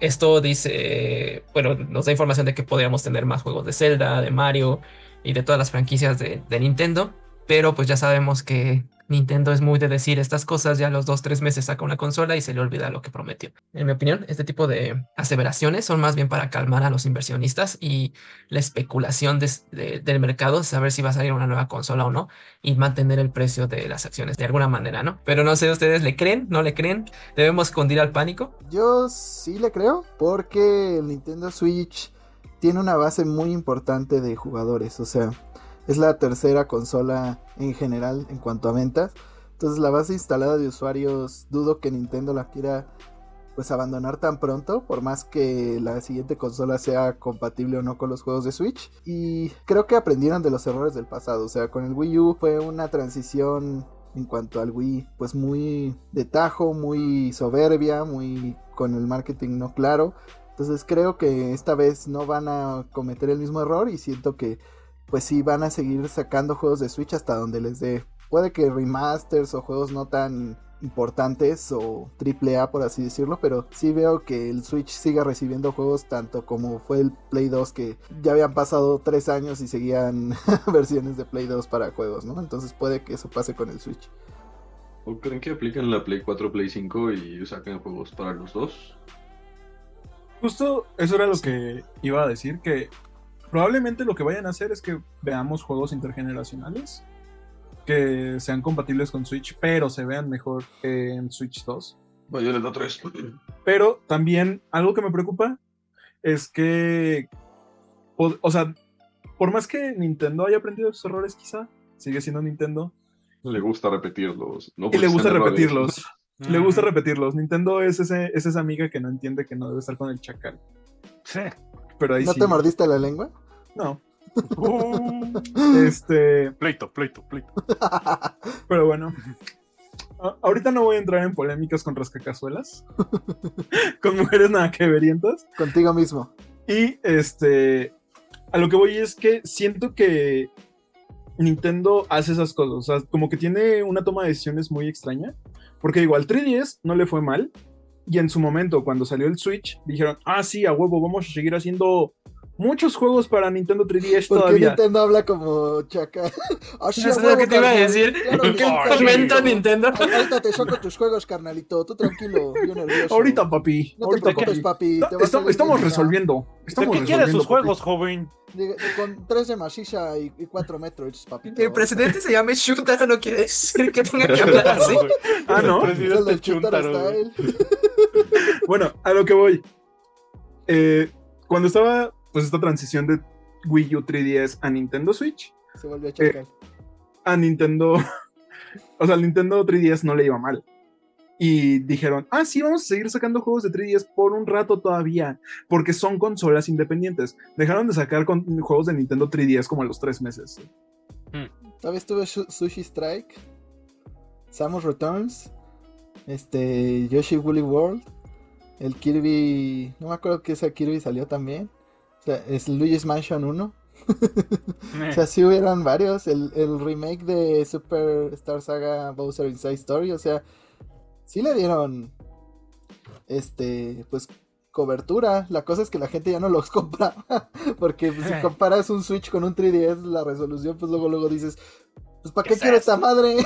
Esto dice, bueno, nos da información de que podríamos tener más juegos de Zelda, de Mario y de todas las franquicias de Nintendo, pero pues ya sabemos que Nintendo es muy de decir estas cosas, ya a los dos, tres meses saca una consola y se le olvida lo que prometió. En mi opinión, este tipo de aseveraciones son más bien para calmar a los inversionistas y la especulación de, de, del mercado, saber si va a salir una nueva consola o no, y mantener el precio de las acciones de alguna manera, ¿no? Pero no sé, ¿ustedes le creen? ¿No le creen? ¿Debemos escondir al pánico? Yo sí le creo, porque el Nintendo Switch tiene una base muy importante de jugadores, o sea, es la tercera consola en general en cuanto a ventas. Entonces la base instalada de usuarios dudo que Nintendo la quiera pues abandonar tan pronto, por más que la siguiente consola sea compatible o no con los juegos de Switch. Y creo que aprendieron de los errores del pasado, o sea, con el Wii U fue una transición en cuanto al Wii, pues muy de tajo, muy soberbia, muy con el marketing no claro. Entonces creo que esta vez no van a cometer el mismo error y siento que pues sí van a seguir sacando juegos de Switch hasta donde les dé. Puede que remasters o juegos no tan importantes o triple A por así decirlo, pero sí veo que el Switch siga recibiendo juegos tanto como fue el Play 2 que ya habían pasado tres años y seguían versiones de Play 2 para juegos, ¿no? Entonces puede que eso pase con el Switch. ¿O creen que apliquen la Play 4, Play 5 y saquen juegos para los dos? Justo eso era lo que iba a decir, que probablemente lo que vayan a hacer es que veamos juegos intergeneracionales que sean compatibles con Switch, pero se vean mejor que en Switch 2. Bayonetta 3. Pero también algo que me preocupa es que, o, o, sea, por más que Nintendo haya aprendido sus errores, quizá, sigue siendo Nintendo. Le gusta repetirlos. No y le gusta repetirlos. le gusta repetirlos. Nintendo es, ese, es esa amiga que no entiende que no debe estar con el chacal. Sí. Pero ahí ¿No sí. te mordiste la lengua? No. Uh, Este, pleito, pleito, pleito. pero bueno. A- ahorita no voy a entrar en polémicas con rascacazuelas. con mujeres nada que verientas. Contigo mismo. Y este. A lo que voy es que siento que Nintendo hace esas cosas. O sea, como que tiene una toma de decisiones muy extraña. Porque igual 3DS no le fue mal. Y en su momento, cuando salió el Switch, dijeron: Ah, sí, a huevo, vamos a seguir haciendo muchos juegos para Nintendo 3DS Porque todavía. Nintendo habla como chaca. Así es lo que te iba a decir. Claro ¿Qué comenta Nintendo? Ahorita te saco tus juegos, carnalito. Tú tranquilo, yo nervioso. Ahorita, papi. No te preocupes, papi. te Estamos, resolviendo. ¿De Estamos qué quieres sus juegos, joven? De- de- con 3 de maciza y, y 4 metros, papi. Que el presidente se llame Shuntaro no quiere decir que tenga que hablar así. Ah, ¿no? El presidente. Style. Bueno, a lo que voy. Eh, cuando estaba pues esta transición de Wii U 3DS a Nintendo Switch, Se volvió chacal. a Nintendo, o sea, al Nintendo 3DS no le iba mal. Y dijeron, ah, sí, vamos a seguir sacando juegos de 3DS por un rato todavía, porque son consolas independientes. Dejaron de sacar con- juegos de Nintendo 3DS como a los tres meses. ¿Sabes? Tuve Su- Sushi Strike, Samus Returns, este, Yoshi Woolly World, el Kirby, no me acuerdo que ese Kirby salió también. O sea, es Luigi's Mansion 1. O sea, sí hubieran varios. El, el remake de Super Star Saga Bowser Inside Story. O sea, sí le dieron. Este, pues cobertura. La cosa es que la gente ya no los compraba. Porque pues, si comparas un Switch con un 3DS, la resolución, pues luego, luego dices. Pues ¿para ¿Qué qué, quiero esta madre?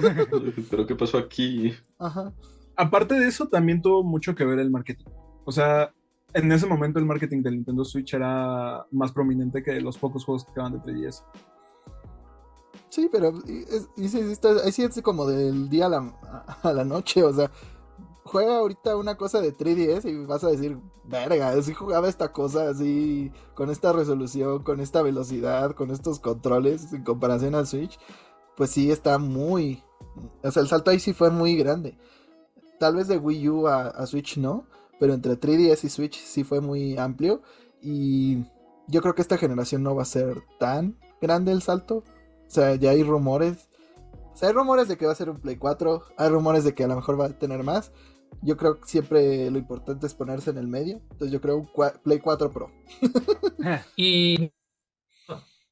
¿Pero qué pasó aquí? Ajá. Aparte de eso, también tuvo mucho que ver el marketing. O sea, en ese momento el marketing del Nintendo Switch era más prominente que los pocos juegos que quedaban de 3DS. Sí, pero ahí sí es como del día a la, a la noche, o sea, juega ahorita una cosa de 3DS y vas a decir, verga, si jugaba esta cosa así, con esta resolución, con esta velocidad, con estos controles en comparación al Switch, pues sí está muy... O sea, el salto ahí sí fue muy grande. Tal vez de Wii U a Switch no, pero entre 3DS y Switch sí fue muy amplio y yo creo que esta generación no va a ser tan grande el salto. O sea, ya hay rumores. O sea, hay rumores de que va a ser un Play 4. Hay rumores de que a lo mejor va a tener más. Yo creo que siempre lo importante es ponerse en el medio. Entonces yo creo un Play 4 Pro. Y,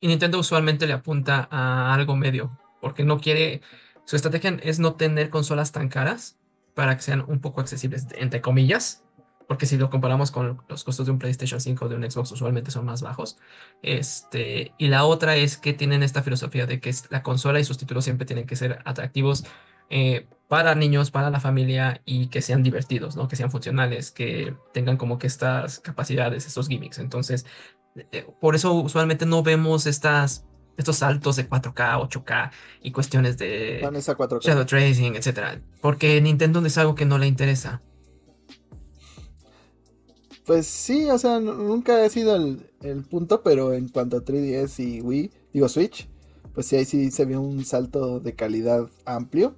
y Nintendo usualmente le apunta a algo medio, porque no quiere, su estrategia es no tener consolas tan caras para que sean un poco accesibles, entre comillas, porque si lo comparamos con los costos de un PlayStation 5 o de un Xbox usualmente son más bajos. Este, y la otra es que tienen esta filosofía de que la consola y sus títulos siempre tienen que ser atractivos eh, para niños, para la familia y que sean divertidos, ¿no? Que sean funcionales, que tengan como que estas capacidades, estos gimmicks. Entonces, eh, por eso usualmente no vemos estas, estos saltos de 4K, 8K y cuestiones de Van esa 4K. shadow tracing, etcétera, porque Nintendo es algo que no le interesa. Pues sí, o sea, nunca ha sido el, el punto, pero en cuanto a 3DS y Wii, digo Switch, pues sí, ahí sí se vio un salto de calidad amplio.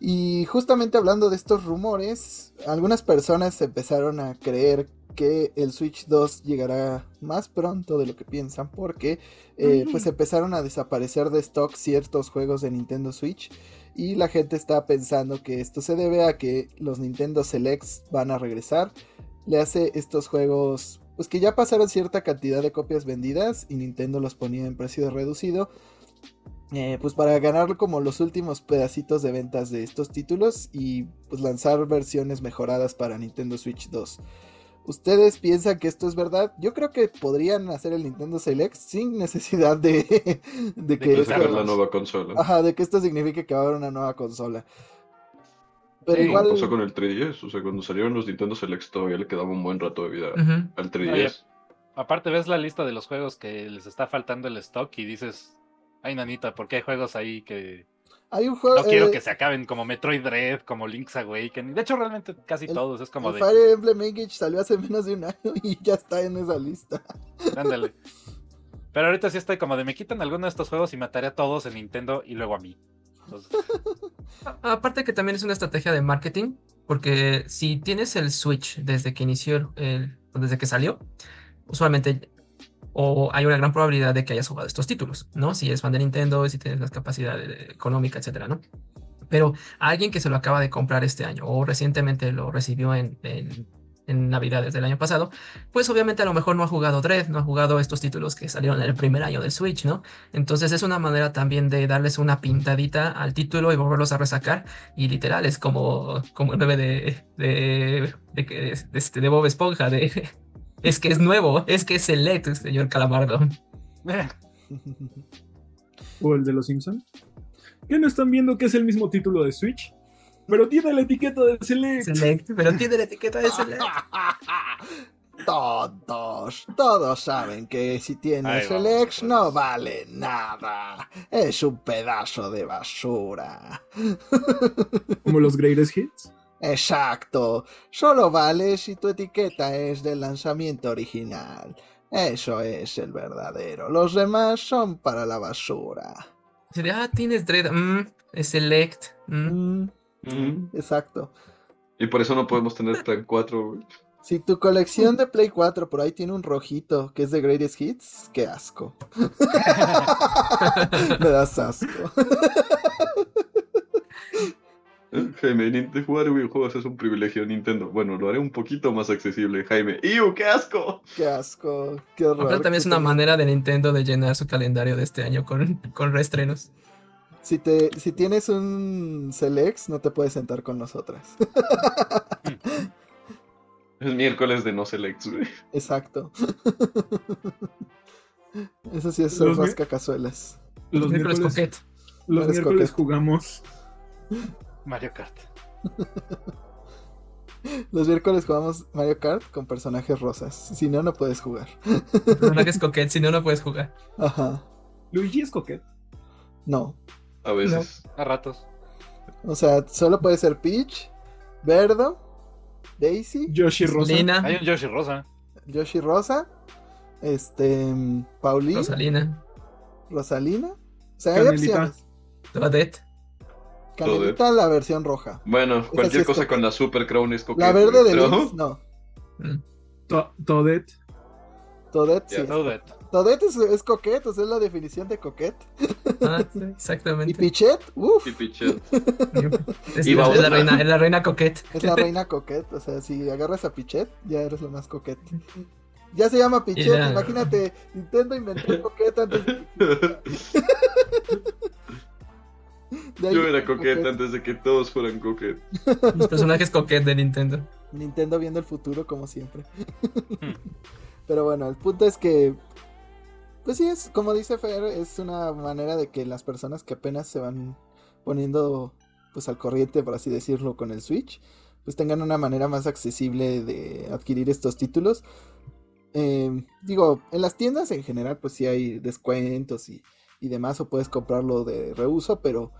Y justamente hablando de estos rumores, algunas personas empezaron a creer que el Switch 2 llegará más pronto de lo que piensan, porque eh, pues empezaron a desaparecer de stock ciertos juegos de Nintendo Switch. Y la gente está pensando que esto se debe a que los Nintendo Selects van a regresar le hace estos juegos, pues que ya pasaron cierta cantidad de copias vendidas y Nintendo los ponía en precio reducido, eh, pues para ganar como los últimos pedacitos de ventas de estos títulos y pues lanzar versiones mejoradas para Nintendo Switch 2. ¿Ustedes piensan que esto es verdad? Yo creo que podrían hacer el Nintendo Select sin necesidad de, de que esto- la nueva consola. Ajá, de que esto signifique que va a haber una nueva consola. Pero Como igual... pasó con el 3DS, o sea, cuando salieron los Nintendo Selects todavía le quedaba un buen rato de vida al 3DS. Aparte ves la lista de los juegos que les está faltando el stock y dices, ay nanita, porque hay juegos ahí que Hay un juego... no quiero eh, que se acaben como Metroid Dread, como Link's Awakening. De hecho, realmente casi El- todos es como el de, Fire Emblem Engage salió hace menos de un año y ya está en esa lista. ándale. Pero ahorita sí estoy como de, me quitan alguno de estos juegos y mataré a todos en Nintendo y luego a mí. Aparte que también es una estrategia de marketing, porque si tienes el Switch desde que inició, el, el- desde que salió, usualmente o hay una gran probabilidad de que hayas jugado estos títulos, ¿no? Si eres fan de Nintendo, si tienes las capacidades económicas, etcétera, ¿no? Pero alguien que se lo acaba de comprar este año o recientemente lo recibió en, en Navidades del año pasado, pues obviamente a lo mejor no ha jugado Dread, no ha jugado estos títulos que salieron en el primer año del Switch, ¿no? Entonces es una manera también de darles una pintadita al título y volverlos a resacar. Y literal es como, como el meme de, de, de, que- de, este, de Bob Esponja, de es que es nuevo, es que es select, señor Calamardo. O el de los Simpson. ¿Qué no están viendo que es el mismo título de Switch? Pero tiene la etiqueta de Select. Select, pero tiene la etiqueta de select. Todos, todos saben que si Ahí tienes vamos, el ex no vale nada. Es un pedazo de basura. Como los Greatest Hits. Exacto. Solo vale si tu etiqueta es del lanzamiento original. Eso es el verdadero. Los demás son para la basura. Ah, tienes Dread, mm, select. mm. Mm, Mm. exacto. Y por eso no podemos tener Plan 4, güey. Si tu colección de Play 4 por ahí tiene un rojito que es de Greatest Hits, qué asco. Me das asco. Jaime, jugar videojuegos es un privilegio de Nintendo. Bueno, lo haré un poquito más accesible, Jaime. ¡Iu, qué asco! Qué asco. Qué horror. Aparte también es una manera de Nintendo de llenar su calendario de este año con, con reestrenos. Si, te, si tienes un Selex, no te puedes sentar con nosotras. Es miércoles de no selects, güey. Exacto. Eso sí es Los mi- rascacazuelas. Los Miércoles coquet. los miércoles jugamos. Mario Kart. Los miércoles jugamos Mario Kart con personajes rosas. Si no, no puedes jugar. Personajes coquet, si no, no puedes jugar. Ajá. Luigi es coquet. No. A veces. A ratos. O sea, solo puede ser Peach, Verdo, Daisy, Yoshi Rosa. Lina, Hay un Yoshi Rosa. Yoshi Rosa, este, Paulina, Rosalina, Rosalina. O sea, hay opciones. Toadette. Canelita, la versión roja. Bueno, sí cualquier es cosa con la Super Crown es coqueta. La verde de Lynx, no. Mm. To- Toadette. Toadette, sí. Toadette. Toadette es, es coquete, o sea, es la definición de coquete. Ah, sí, Y exactamente. Pichet, uff, Y Pichet. Es, Y es Bowser. la reina, es la reina coquette. es la reina coquete. O sea, si agarras a Pichet, ya eres lo más coquete. Ya se llama Pichet, la- imagínate, Nintendo inventó coquete antes de... de ahí Yo era coquete. coqueta antes de que todos fueran coquetes. Los personajes coquette de Nintendo. Nintendo viendo el futuro como siempre. Pero bueno, el punto es que, pues sí, es como dice Fer, es una manera de que las personas que apenas se van poniendo pues al corriente, por así decirlo, con el Switch, pues tengan una manera más accesible de adquirir estos títulos. Eh, digo, en las tiendas en general pues sí hay descuentos y, y demás, o puedes comprarlo de reuso, pero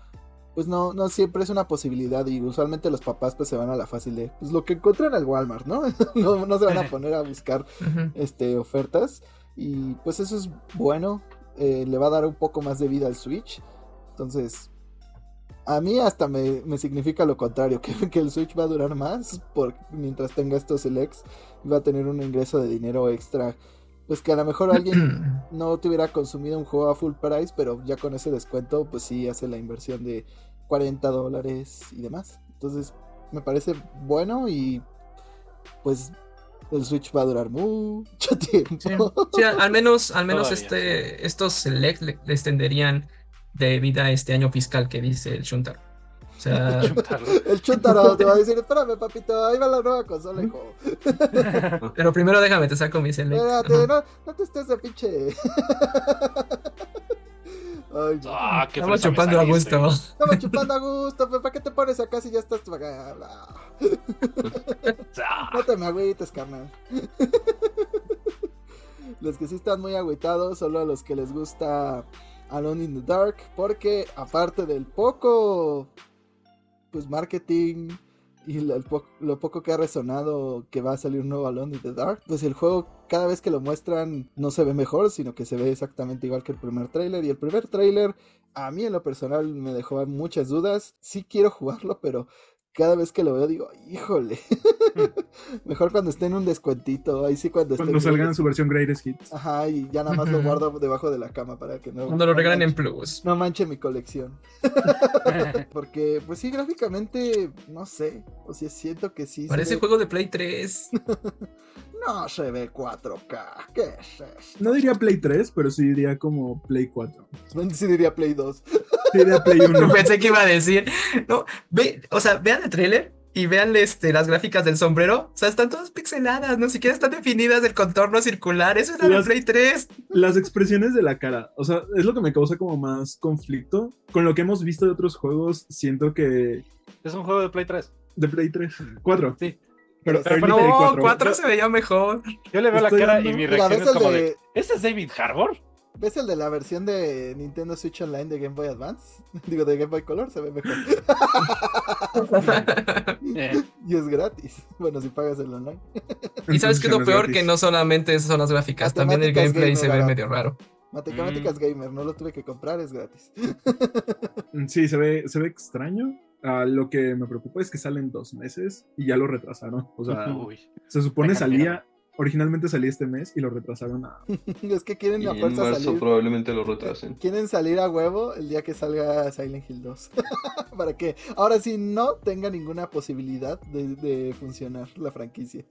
pues no, no siempre es una posibilidad y usualmente los papás pues se van a la fácil de pues lo que encuentran en el Walmart, ¿no? no, no se van a poner a buscar este, ofertas. Y pues eso es bueno. eh, le va a dar un poco más de vida al Switch. Entonces, a mí hasta me, me significa lo contrario, que, que el Switch va a durar más por, mientras tenga estos selects. Va a tener un ingreso de dinero extra. Pues que a lo mejor alguien no te hubiera consumido un juego a full price, pero ya con ese descuento, pues sí hace la inversión de 40 dólares y demás. Entonces, me parece bueno y pues el Switch va a durar mucho tiempo. Sí, sí, al menos, al menos Todavía, este, estos select le, le extenderían de vida este año fiscal que dice el Shuntar. O sea. El chuntaro te va a decir, espérame papito, ahí va la nueva consola, hijo. pero primero déjame te saco mi select. Espérate, no, no te estés de pinche. Ay. Ah, qué me chupando a gusto. Estamos chupando a gusto, pero ¿para qué te pones acá si ya estás Ah, No te me agüites, carnal. los que sí están muy agüitados, solo a los que les gusta Alone in the Dark, porque aparte del poco, pues marketing y lo, poco que ha resonado que va a salir un nuevo Alone in the Dark, pues el juego cada vez que lo muestran no se ve mejor, sino que se ve exactamente igual que el primer tráiler y el primer tráiler a mí en lo personal me dejó muchas dudas. Sí quiero jugarlo, pero cada vez que lo veo digo, híjole. Mejor cuando esté en un descuentito. Ahí sí cuando esté. Cuando salgan su versión Greatest Hits. Ajá, y ya nada más lo guardo debajo de la cama para que no. Cuando lo no regalen en Plus. No manche mi colección. Porque, pues sí, gráficamente, no sé. O sea, siento que sí. Parece ve- juego de Play 3. No se ve 4K. ¿Qué es eso? No diría Play 3, pero sí diría como Play 4. Sí diría Play 2. Sí diría Play 1. Pensé que iba a decir. No, ve, o sea, vean el trailer y vean este, las gráficas del sombrero. O sea, están todas pixeladas, no siquiera están definidas el contorno circular. Eso era de Play 3. Las expresiones de la cara, o sea, es lo que me causa como más conflicto. Con lo que hemos visto de otros juegos, siento que Es un juego de Play 3. de Play 3, 4. Sí. Pero Pero No, Play 4, 4. se veía mejor. Yo le veo Estoy la cara y mi reacción ¿ves es como de... de, ¿Este es David Harbour? ¿ves el de la versión de Nintendo Switch Online de Game Boy Advance? Digo, de Game Boy Color se ve mejor. Y es gratis. Bueno, si pagas el online. y sabes que lo peor gratis. que no solamente esas son las gráficas, también el gameplay gamer, se ve medio raro. Matemáticas Gamer, no lo tuve que comprar, es gratis. Sí, se ve, se ve extraño. Ah, lo que me preocupa es que salen dos meses y ya lo retrasaron. O sea, uy. se supone salía, originalmente salía este mes y lo retrasaron a... es que quieren Y a en fuerza marzo salir. probablemente lo retrasen. Quieren salir a huevo el día que salga Silent Hill 2. Para que ahora sí no tenga ninguna posibilidad de, de funcionar la franquicia.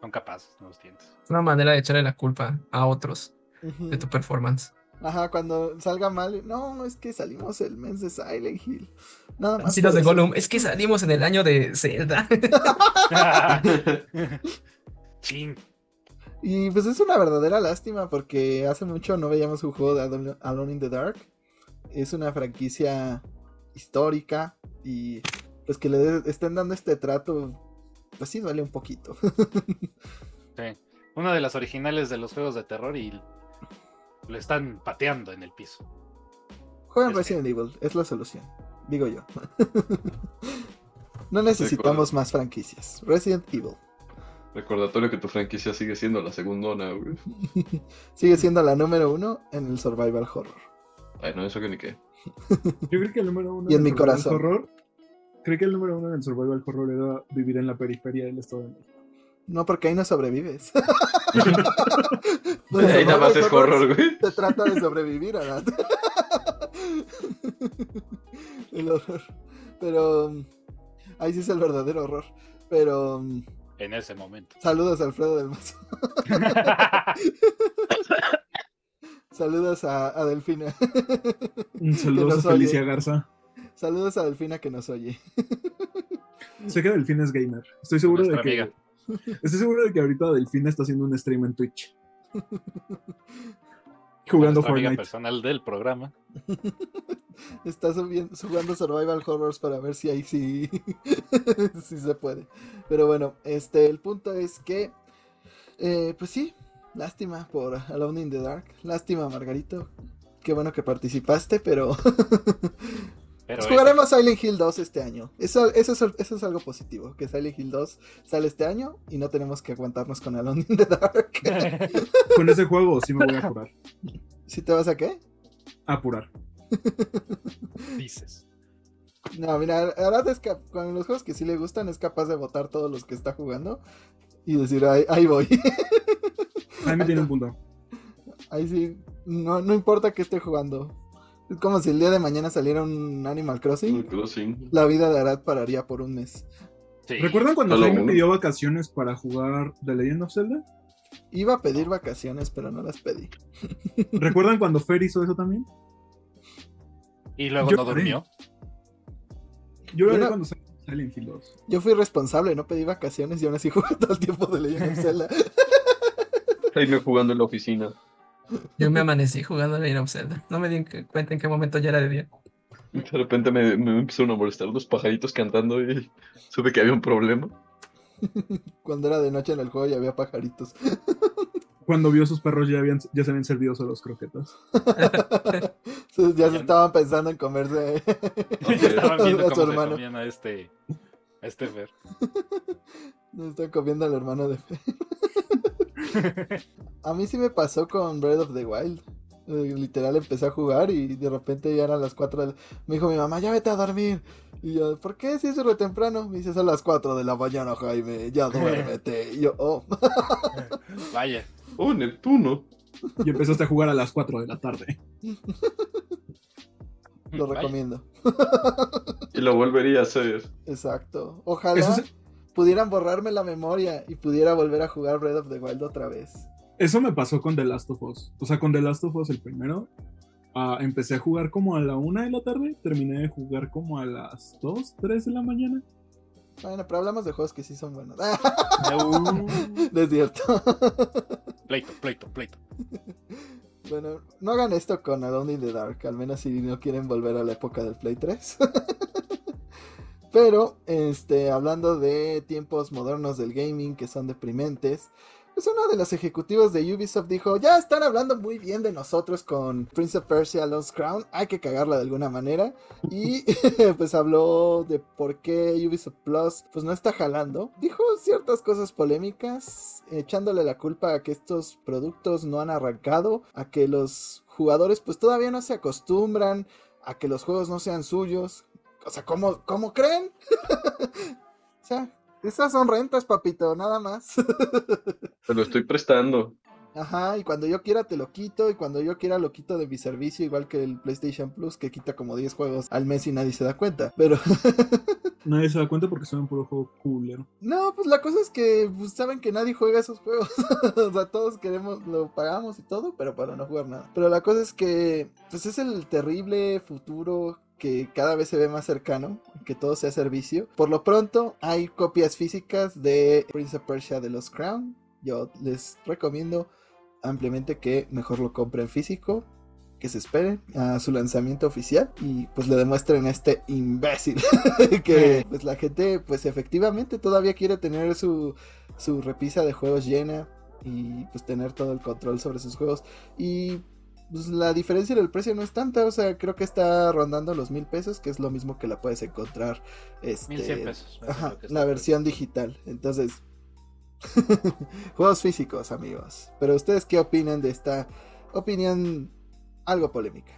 Son capaces, no los tientes. Es una manera de echarle la culpa a otros de tu performance. Ajá, cuando salga mal, no, es que salimos el mes de Silent Hill. Nada más. Así los por de eso. Gollum. Es que salimos en el año de Zelda. Chin. Y pues es una verdadera lástima porque hace mucho no veíamos un juego de Alone- in the Dark. Es una franquicia histórica y pues que le estén dando este trato, pues sí duele un poquito. Sí. Una de las originales de los juegos de terror y lo están pateando en el piso. Juegan Es que- Resident Evil, es la solución, digo yo. No necesitamos más franquicias. Resident Evil. Recordatorio que tu franquicia sigue siendo la segundona, güey. Sigue siendo la número uno en el survival horror. Ay, no, eso que ni qué. Yo creo que el número uno Y en del mi survival corazón. Horror, creo que el número uno en el survival horror era vivir en la periferia del estado de México. No, porque ahí no sobrevives. Ahí nada más es horror, güey. Se trata de sobrevivir, Arad. el horror. Pero ahí sí es el verdadero horror. Pero En ese momento. saludos a Alfredo del Mazo. Saludos a, a Delfina. Un saludo nos a Felicia oye. Garza. Saludos a Delfina que nos oye. Sé que Delfina es gamer. Estoy seguro de que. amiga. Estoy seguro de que ahorita Delfina está haciendo un stream en Twitch. Jugando Fortnite. personal del programa. Está subiendo, jugando Survival Horrors para ver si ahí sí, sí se puede. Pero bueno, este, el punto es que, eh, pues sí, lástima por Alone in the Dark. Lástima, Margarito. Qué bueno que participaste, pero Pero pues jugaremos Silent Hill 2 este año. Eso, eso, es, eso es algo positivo, que Silent Hill 2 sale este año y no tenemos que aguantarnos con Alone in the Dark. Con ese juego sí me voy a apurar. ¿Si te vas a qué? Apurar. dices. No, mira, Arad es cap- con los juegos que sí le gustan es capaz de votar todos los que está jugando y decir, ahí, ahí voy. Ahí me tiene un punto. Ahí sí, no, no importa que esté jugando. Es como si el día de mañana saliera un Animal Crossing, Crossing. la vida de Arad pararía por un mes. Sí. ¿Recuerdan cuando Jaime pidió vacaciones para jugar The Legend of Zelda? Iba a pedir vacaciones, pero no las pedí. ¿Recuerdan cuando Fer hizo eso también? Y luego Yo no durmió. Yo lo Yo no- cuando salga Silent Hill 2. Yo fui responsable, no pedí vacaciones y aún así jugué todo el tiempo de Legend of Zelda. Ahí me jugando en la oficina. Yo me amanecí jugando Legend of Zelda. No me di en- cuenta en qué momento ya era de día. De repente me, me empezaron a molestar los pajaritos cantando y supe que había un problema. Cuando era de noche en el juego y había pajaritos. Cuando vio sus perros ya, habían, ya se habían servido solos croquetas. Ya se estaban pensando en comerse. Estaban viendo a su cómo se hermano. comían a este, a este Fer. No están comiendo al hermano de Fe. A mí sí me pasó con Breath of the Wild. Eh, literal empecé a jugar y de repente ya eran las 4 de... Me dijo mi mamá, ya vete a dormir. Y yo, ¿por qué si es re temprano? Me dice, son las 4 de la mañana, Jaime, ya duérmete. Y yo, oh, Vaya. Oh, Neptuno. Y empezaste a jugar a las 4 de la tarde. lo Vaya. recomiendo. Y lo volvería a hacer. Exacto. Ojalá Eso, es- pudieran borrarme la memoria y pudiera volver a jugar Breath of the Wild otra vez. eso me pasó con The Last of Us. O sea, con The Last of Us el primero. ah, empecé a jugar como a la 1 de la tarde. Terminé de jugar como a las 2, 3 de la mañana. Bueno, pero hablamos de juegos que sí son buenos. Uh, No es cierto. pleito, pleito, pleito. Bueno, no hagan esto con Alone in the Dark, al menos si no quieren volver a la época del Play 3. Pero, este, hablando de tiempos modernos del gaming que son deprimentes, pues uno de los ejecutivos de Ubisoft dijo, ya están hablando muy bien de nosotros con Prince of Persia Lost Crown, hay que cagarla de alguna manera. Y pues habló de por qué Ubisoft Plus pues no está jalando. Dijo ciertas cosas polémicas, echándole la culpa a que estos productos no han arrancado, a que los jugadores pues todavía no se acostumbran, a que los juegos no sean suyos. O sea, ¿cómo, cómo creen? o sea, esas son rentas, papito, nada más. Te lo estoy prestando. Ajá, y cuando yo quiera te lo quito, y cuando yo quiera lo quito de mi servicio, igual que el PlayStation Plus, que quita como 10 juegos al mes y nadie se da cuenta. Pero Nadie se da cuenta porque son un puro juego culero. no, pues la cosa es que pues, saben que nadie juega esos juegos. o sea, todos queremos, lo pagamos y todo, pero para no jugar nada. Pero la cosa es que, pues es el terrible futuro que cada vez se ve más cercano, que todo sea servicio. Por lo pronto, hay copias físicas de Prince of Persia de los Crown. Yo les recomiendo ampliamente que mejor lo compren físico, que se esperen a su lanzamiento oficial y pues le demuestren a este imbécil que pues la gente pues efectivamente todavía quiere tener su, su repisa de juegos llena y pues tener todo el control sobre sus juegos y pues, la diferencia del precio no es tanta, o sea, creo que está rondando los mil pesos, que es lo mismo que la puedes encontrar, este, 1100 pesos. ajá, la versión digital. Entonces, juegos físicos, amigos. Pero ustedes qué opinan de esta opinión algo polémica?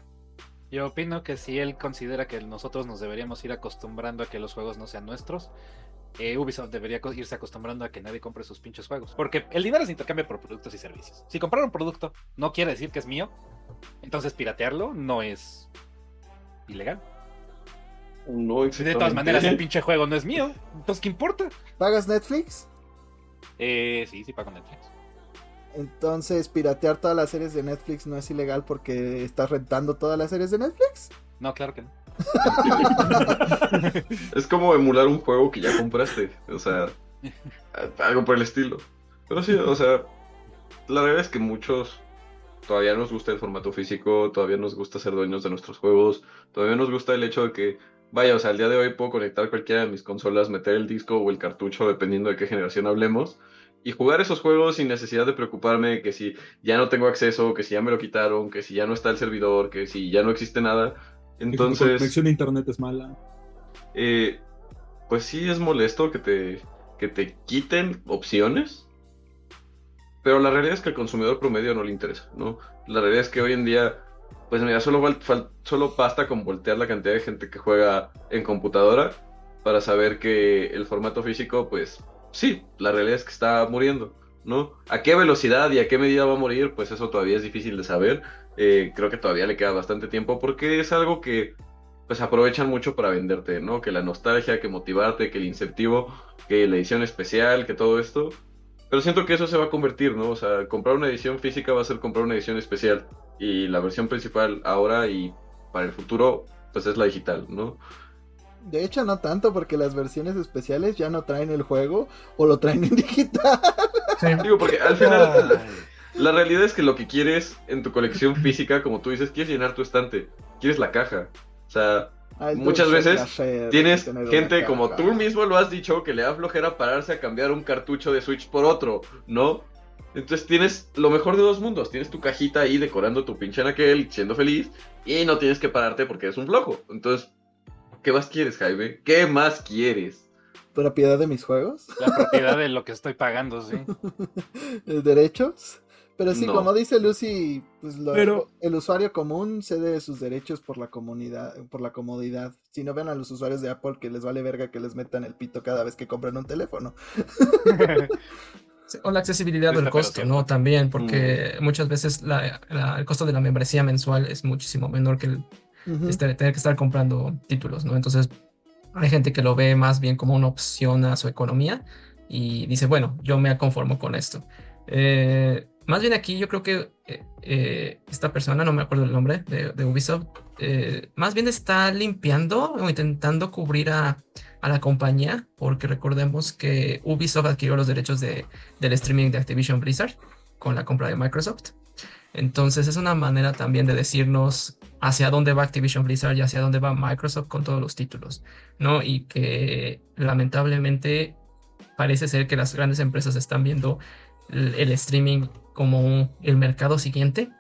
Yo opino que si él considera que nosotros nos deberíamos ir acostumbrando a que los juegos no sean nuestros, eh, Ubisoft debería irse acostumbrando a que nadie compre sus pinches juegos. Porque el dinero se intercambia por productos y servicios. Si comprar un producto no quiere decir que es mío, entonces piratearlo no es ilegal. No, de todas maneras el pinche juego no es mío, entonces ¿qué importa? ¿Pagas Netflix? Eh, sí, sí pago Netflix. Entonces, piratear todas las series de Netflix no es ilegal porque estás rentando todas las series de Netflix. No, claro que no. Es como emular un juego que ya compraste. O sea, algo por el estilo. Pero sí, o sea, la realidad es que muchos todavía nos gusta el formato físico, todavía nos gusta ser dueños de nuestros juegos, todavía nos gusta el hecho de que, vaya, o sea, al día de hoy puedo conectar cualquiera de mis consolas, meter el disco o el cartucho, dependiendo de qué generación hablemos, y jugar esos juegos sin necesidad de preocuparme de que si ya no tengo acceso, que si ya me lo quitaron, que si ya no está el servidor, que si ya no existe nada. Entonces... conexión a internet es mala. Eh, pues sí es molesto que te, que te quiten opciones, pero la realidad es que al consumidor promedio no le interesa, ¿no? La realidad es que hoy en día, pues mira, solo, solo basta con voltear la cantidad de gente que juega en computadora para saber que el formato físico, pues sí, la realidad es que está muriendo, ¿no? ¿A qué velocidad y a qué medida va a morir? Pues eso todavía es difícil de saber. Eh, creo que todavía le queda bastante tiempo porque es algo que pues aprovechan mucho para venderte, ¿no? Que la nostalgia, que motivarte, que el incentivo, que la edición especial, que todo esto. Pero siento que eso se va a convertir, ¿no? O sea, comprar una edición física va a ser comprar una edición especial. Y la versión principal ahora y para el futuro, pues es la digital, ¿no? De hecho, no tanto porque las versiones especiales ya no traen el juego o lo traen en digital. Sí. Digo, porque al final la realidad es que lo que quieres en tu colección física, como tú dices, quieres llenar tu estante, quieres la caja. O sea, Muchas veces placer Tienes gente como tú mismo lo has dicho que le da flojera pararse a cambiar un cartucho de Switch por otro, ¿no? Entonces tienes lo mejor de dos mundos. Tienes tu cajita ahí decorando tu pinche aquel, siendo feliz, y no tienes que pararte porque eres un flojo. Entonces, ¿qué más quieres, Jaime? ¿Qué más quieres? Propiedad de mis juegos. La propiedad de lo que estoy pagando, sí. derechos. Pero sí, No. como dice Lucy, pues lo- Pero- el usuario común cede sus derechos por la comunidad, por la comodidad. Si no ven a los usuarios de Apple que les vale verga que les metan el pito cada vez que compran un teléfono. O la accesibilidad del costo. ¿no? También, porque muchas veces la- la- el costo de la membresía mensual es muchísimo menor que el este, tener que estar comprando títulos, ¿no? Entonces, hay gente que lo ve más bien como una opción a su economía y dice, bueno, yo me conformo con esto. Eh, más bien aquí yo creo que eh, eh, esta persona, no me acuerdo el nombre de, Ubisoft, eh, más bien está limpiando o intentando cubrir a, a la compañía, porque recordemos que Ubisoft adquirió los derechos de, del streaming de Activision Blizzard con la compra de Microsoft. Entonces es una manera también de decirnos hacia dónde va Activision Blizzard y hacia dónde va Microsoft con todos los títulos, ¿no? Y que lamentablemente parece ser que las grandes empresas están viendo el, el streaming como el mercado siguiente.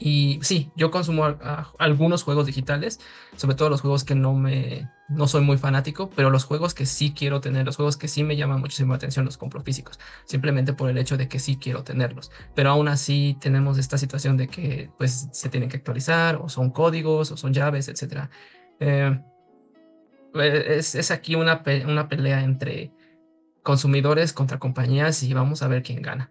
Y sí, yo consumo a- a- algunos juegos digitales, sobre todo los juegos que no me no soy muy fanático, pero los juegos que sí quiero tener, los juegos que sí me llaman muchísimo la atención, los compro físicos, simplemente por el hecho de que sí quiero tenerlos pero aún así tenemos esta situación de que pues se tienen que actualizar o son códigos o son llaves, etc. es, es aquí una, pe- una pelea entre consumidores contra compañías y vamos a ver quién gana.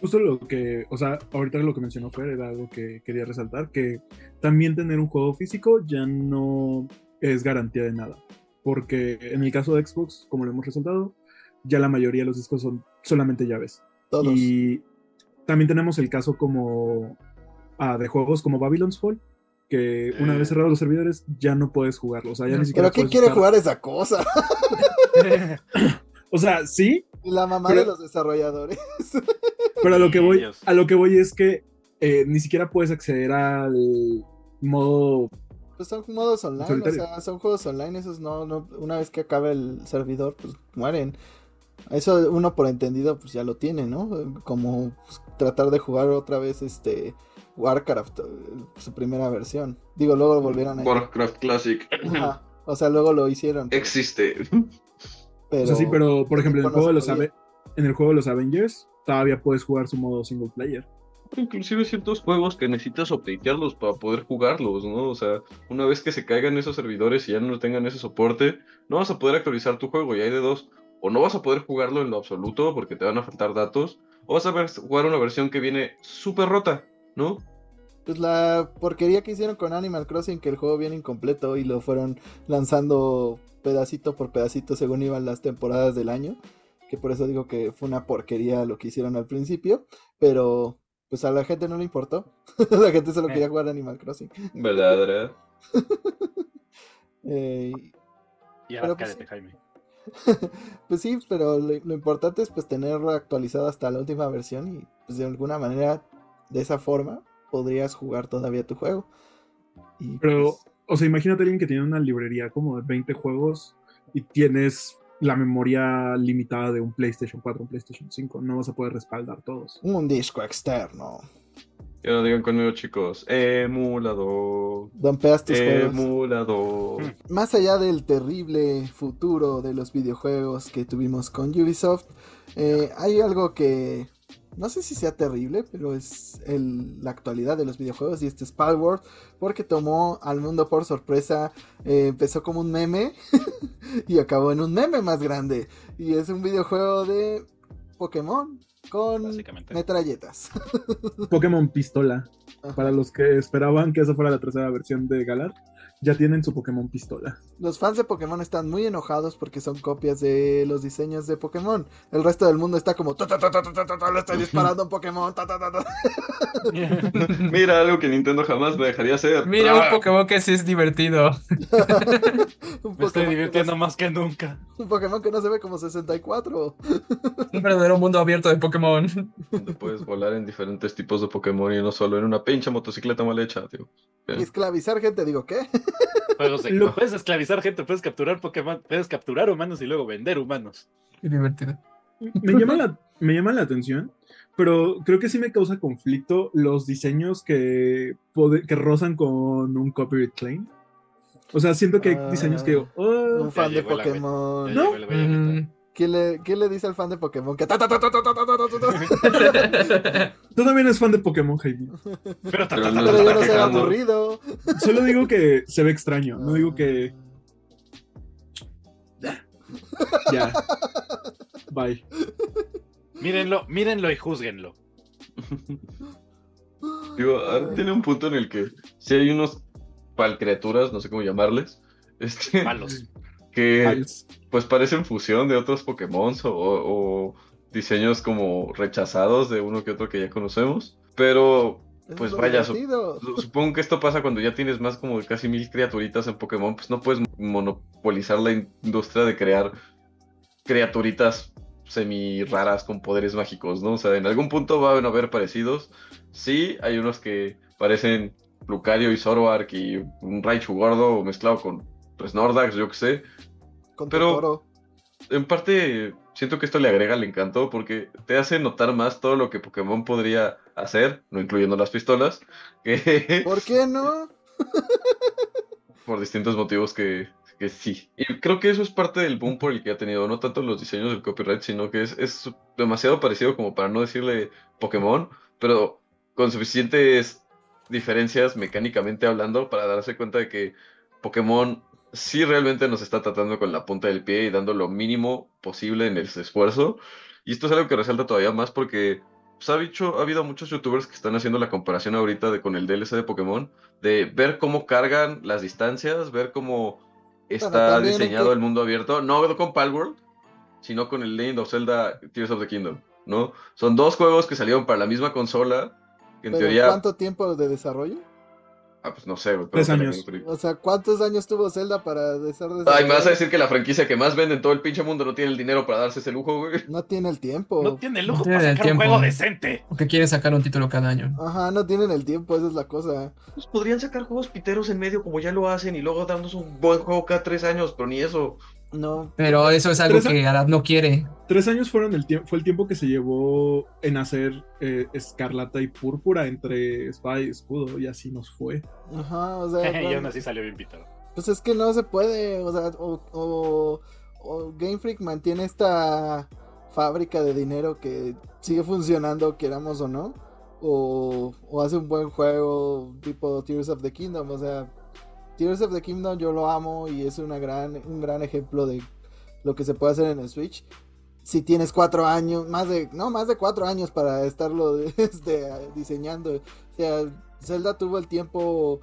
Justo lo que, o sea, ahorita lo que mencionó Fer era algo que quería resaltar, que también tener un juego físico ya no es garantía de nada. Porque en el caso de Xbox, como lo hemos resaltado, ya la mayoría de los discos son solamente llaves. Todos. Y también tenemos el caso como ah, de juegos como Babylon's Fall, que una Eh. vez cerrados los servidores ya no puedes jugarlo. O sea, ya No. ni siquiera ¿Pero quién quiere jugar esa cosa? O sea, sí, La mamá Pero- de los desarrolladores. Pero a lo que voy, a lo que voy es que eh, ni siquiera puedes acceder al modo. Pues son modos online, Solitario. o sea, son juegos online, esos no, no, una vez que acabe el servidor, pues mueren. Eso uno por entendido, pues ya lo tiene, ¿no? Como pues, tratar de jugar otra vez este Warcraft, el- su primera versión. Digo, luego lo volvieron a... Warcraft Classic Ajá. O sea, luego lo hicieron. existe. Pero... O sea, sí, pero por ejemplo, en el, juego de los podía. Ave- en el juego de los Avengers todavía puedes jugar su modo single player. Inclusive ciertos juegos que necesitas updatearlos para poder jugarlos, ¿no? O sea, una vez que se caigan esos servidores y ya no tengan ese soporte, no vas a poder actualizar tu juego y hay de dos. O no vas a poder jugarlo en lo absoluto porque te van a faltar datos, o vas a ver- jugar una versión que viene súper rota, ¿no? Pues la porquería que hicieron con Animal Crossing, que el juego viene incompleto y lo fueron lanzando pedacito por pedacito según iban las temporadas del año. Que por eso digo que fue una porquería lo que hicieron al principio. Pero pues a la gente no le importó. la gente solo quería jugar Animal Crossing. ¿Verdad, verdad? Eh, Y ahora Pero, pues, cállate, Jaime. pues sí, pero lo, lo importante es pues tenerlo actualizado hasta la última versión y pues de alguna manera, de esa forma, podrías jugar todavía tu juego. Y, Pero, pues, o sea, imagínate a alguien que tiene una librería como de 20 juegos y tienes la memoria limitada de un PlayStation 4, un PlayStation 5. No vas a poder respaldar todos. un disco externo. Ya no digan conmigo, chicos. Emulador. Dompeas tus juegos. Emulador. Mm. Más allá del terrible futuro de los videojuegos que tuvimos con Ubisoft, eh, hay algo que no sé si sea terrible, pero es el- la actualidad de los videojuegos y este es Palworld, porque tomó al mundo por sorpresa, eh, empezó como un meme y acabó en un meme más grande. Y es un videojuego de Pokémon con metralletas. Pokémon Pistola. Ajá. Para los que esperaban que esa fuera la tercera versión de Galar, ya tienen su Pokémon Pistola. Los fans de Pokémon están muy enojados porque son copias de los diseños de Pokémon. El resto del mundo está como, "Ta, ta, ta, ta, ta, ta, ta, le estoy disparando a un Pokémon. ta, ta, ta, ta". Mira algo que Nintendo jamás me dejaría hacer. Mira, un Ah. Pokémon que sí es divertido. un, Me estoy Pokémon que divirtiendo no, más que nunca. un Pokémon que no se ve como 64. Un verdadero mundo abierto de Pokémon. Donde puedes volar en diferentes tipos de Pokémon y no solo en una pinche motocicleta mal hecha, tío. Y esclavizar gente, digo, ¿qué? Juegos de- Lo- Puedes esclavizar gente, puedes capturar Pokémon, puedes capturar humanos y luego vender humanos. Qué divertido. Me llama la, me llama la atención, pero creo que sí me causa conflicto los diseños que, pode- que rozan con un copyright claim. O sea, siento que hay diseños que... oh, Un fan de. Pokémon. No. ¿Qué le, dice al fan de Pokémon? Que Tú también eres fan de Pokémon, Jaime. Pero, Pero no, yo no aburrido. Solo digo que se ve extraño. No digo que. Ya. Bye. Mírenlo, mírenlo y juzguenlo. Digo, tiene un punto en el que si hay unos palcriaturas, no sé cómo llamarles. Este, Malos que pues parecen fusión de otros Pokémon o, o diseños como rechazados de uno que otro que ya conocemos. Pero Pues vaya, su- supongo que esto pasa cuando ya tienes más como de casi mil criaturitas en Pokémon, pues no puedes monopolizar la industria de crear criaturitas semi raras con poderes mágicos, ¿no? O sea, en algún punto van a haber parecidos. Sí, hay unos que parecen Lucario y Zoroark y un Raichu gordo mezclado con pues Nordax, yo qué sé. Con pero- Totoro. En parte, siento que esto le agrega el encanto porque te hace notar más todo lo que Pokémon podría hacer, no incluyendo las pistolas, que ¿Por qué no? por distintos motivos que, que sí. Y creo que eso es parte del boom por el que ha tenido, no tanto los diseños del copyright, sino que es, es demasiado parecido como para no decirle Pokémon, pero con suficientes diferencias mecánicamente hablando para darse cuenta de que Pokémon sí realmente nos está tratando con la punta del pie y dando lo mínimo posible en el esfuerzo. Y esto es algo que resalta todavía más porque pues, ha, dicho, ha habido muchos youtubers que están haciendo la comparación ahorita de, con el DLC de Pokémon, de ver cómo cargan las distancias, ver cómo está diseñado que- el mundo abierto, no con Palworld, sino con el Legend of Zelda Tears of the Kingdom, ¿no? Son dos juegos que salieron para la misma consola, que en ¿Pero teoría... cuánto tiempo de desarrollo? Ah, pues no sé, güey. Tres a años. O sea, ¿cuántos años tuvo Zelda para de ser Ay, me vas a decir que la franquicia que más vende en todo el pinche mundo no tiene el dinero para darse ese lujo, güey. No tiene el tiempo. No tiene lujo No tiene para el sacar un tiempo. juego decente. Porque quieren sacar un título cada año. Ajá, no tienen el tiempo, esa es la cosa. Pues podrían sacar juegos piteros en medio como ya lo hacen y luego darnos un buen juego cada tres años, pero ni eso. No. Pero eso es algo que Arad no quiere. Tres años fueron el tiempo, fue el tiempo que se llevó en hacer eh, Escarlata y Púrpura entre espada y escudo, y así nos fue. Ajá, o sea. y aún así salió bien pitado. Pues es que no se puede, o sea, o, o, o Game Freak mantiene esta fábrica de dinero que sigue funcionando, queramos o no, o, o hace un buen juego tipo Tears of the Kingdom, o sea, Tears of the Kingdom yo lo amo y es una gran, un gran ejemplo de lo que se puede hacer en el Switch. Si tienes cuatro años, más de, no, más de cuatro años para estarlo este, diseñando. O sea, Zelda tuvo el tiempo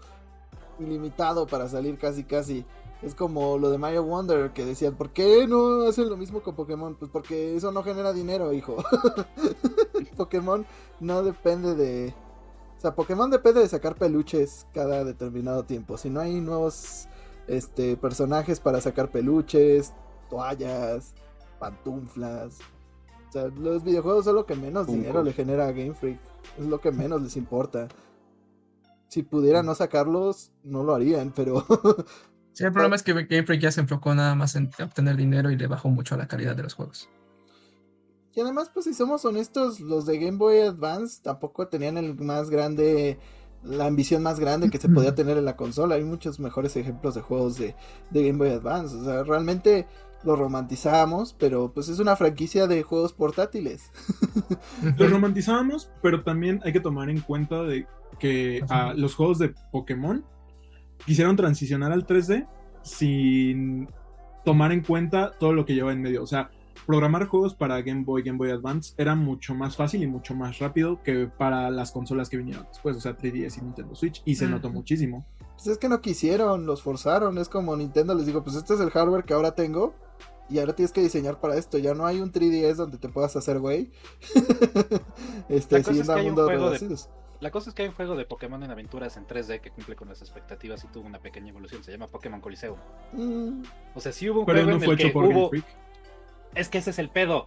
ilimitado para salir casi casi. Es como lo de Mario Wonder que decían, ¿por qué no hacen lo mismo con Pokémon? Pues porque eso no genera dinero, hijo. Pokémon no depende de... O sea, Pokémon depende de sacar peluches cada determinado tiempo. Si no hay nuevos este, personajes para sacar peluches, toallas, pantuflas. O sea, los videojuegos son lo que menos dinero le genera a Game Freak. Es lo que menos les importa. Si pudieran no sacarlos, no lo harían, pero Sí, el problema es que Game Freak ya se enfocó nada más en obtener dinero y le bajó mucho a la calidad de los juegos. Y además, pues si somos honestos, los de Game Boy Advance tampoco tenían el más grande, la ambición más grande que se podía tener en la consola. Hay muchos mejores ejemplos de juegos de, de Game Boy Advance. O sea, realmente lo romantizamos, pero pues es una franquicia de juegos portátiles. Lo romantizábamos, pero también hay que tomar en cuenta de que Ajá. ah, los juegos de Pokémon quisieron transicionar al 3D sin tomar en cuenta todo lo que lleva en medio. O sea, programar juegos para Game Boy, Game Boy Advance era mucho más fácil y mucho más rápido que para las consolas que vinieron después, o sea, 3DS y Nintendo Switch, y se notó muchísimo. Pues es que no quisieron, los forzaron. Es como Nintendo les digo, pues este es el hardware que ahora tengo. Y ahora tienes que diseñar para esto. Ya no hay un 3DS donde te puedas hacer güey. este, La cosa es siguiendo que juego de-. La cosa es que hay un juego de Pokémon en aventuras en 3D que cumple con las expectativas y tuvo una pequeña evolución. Se llama Pokémon Coliseum. Mm, O sea, sí hubo un Pero juego no en fue el hecho que por Game hubo... Es que ese es el pedo.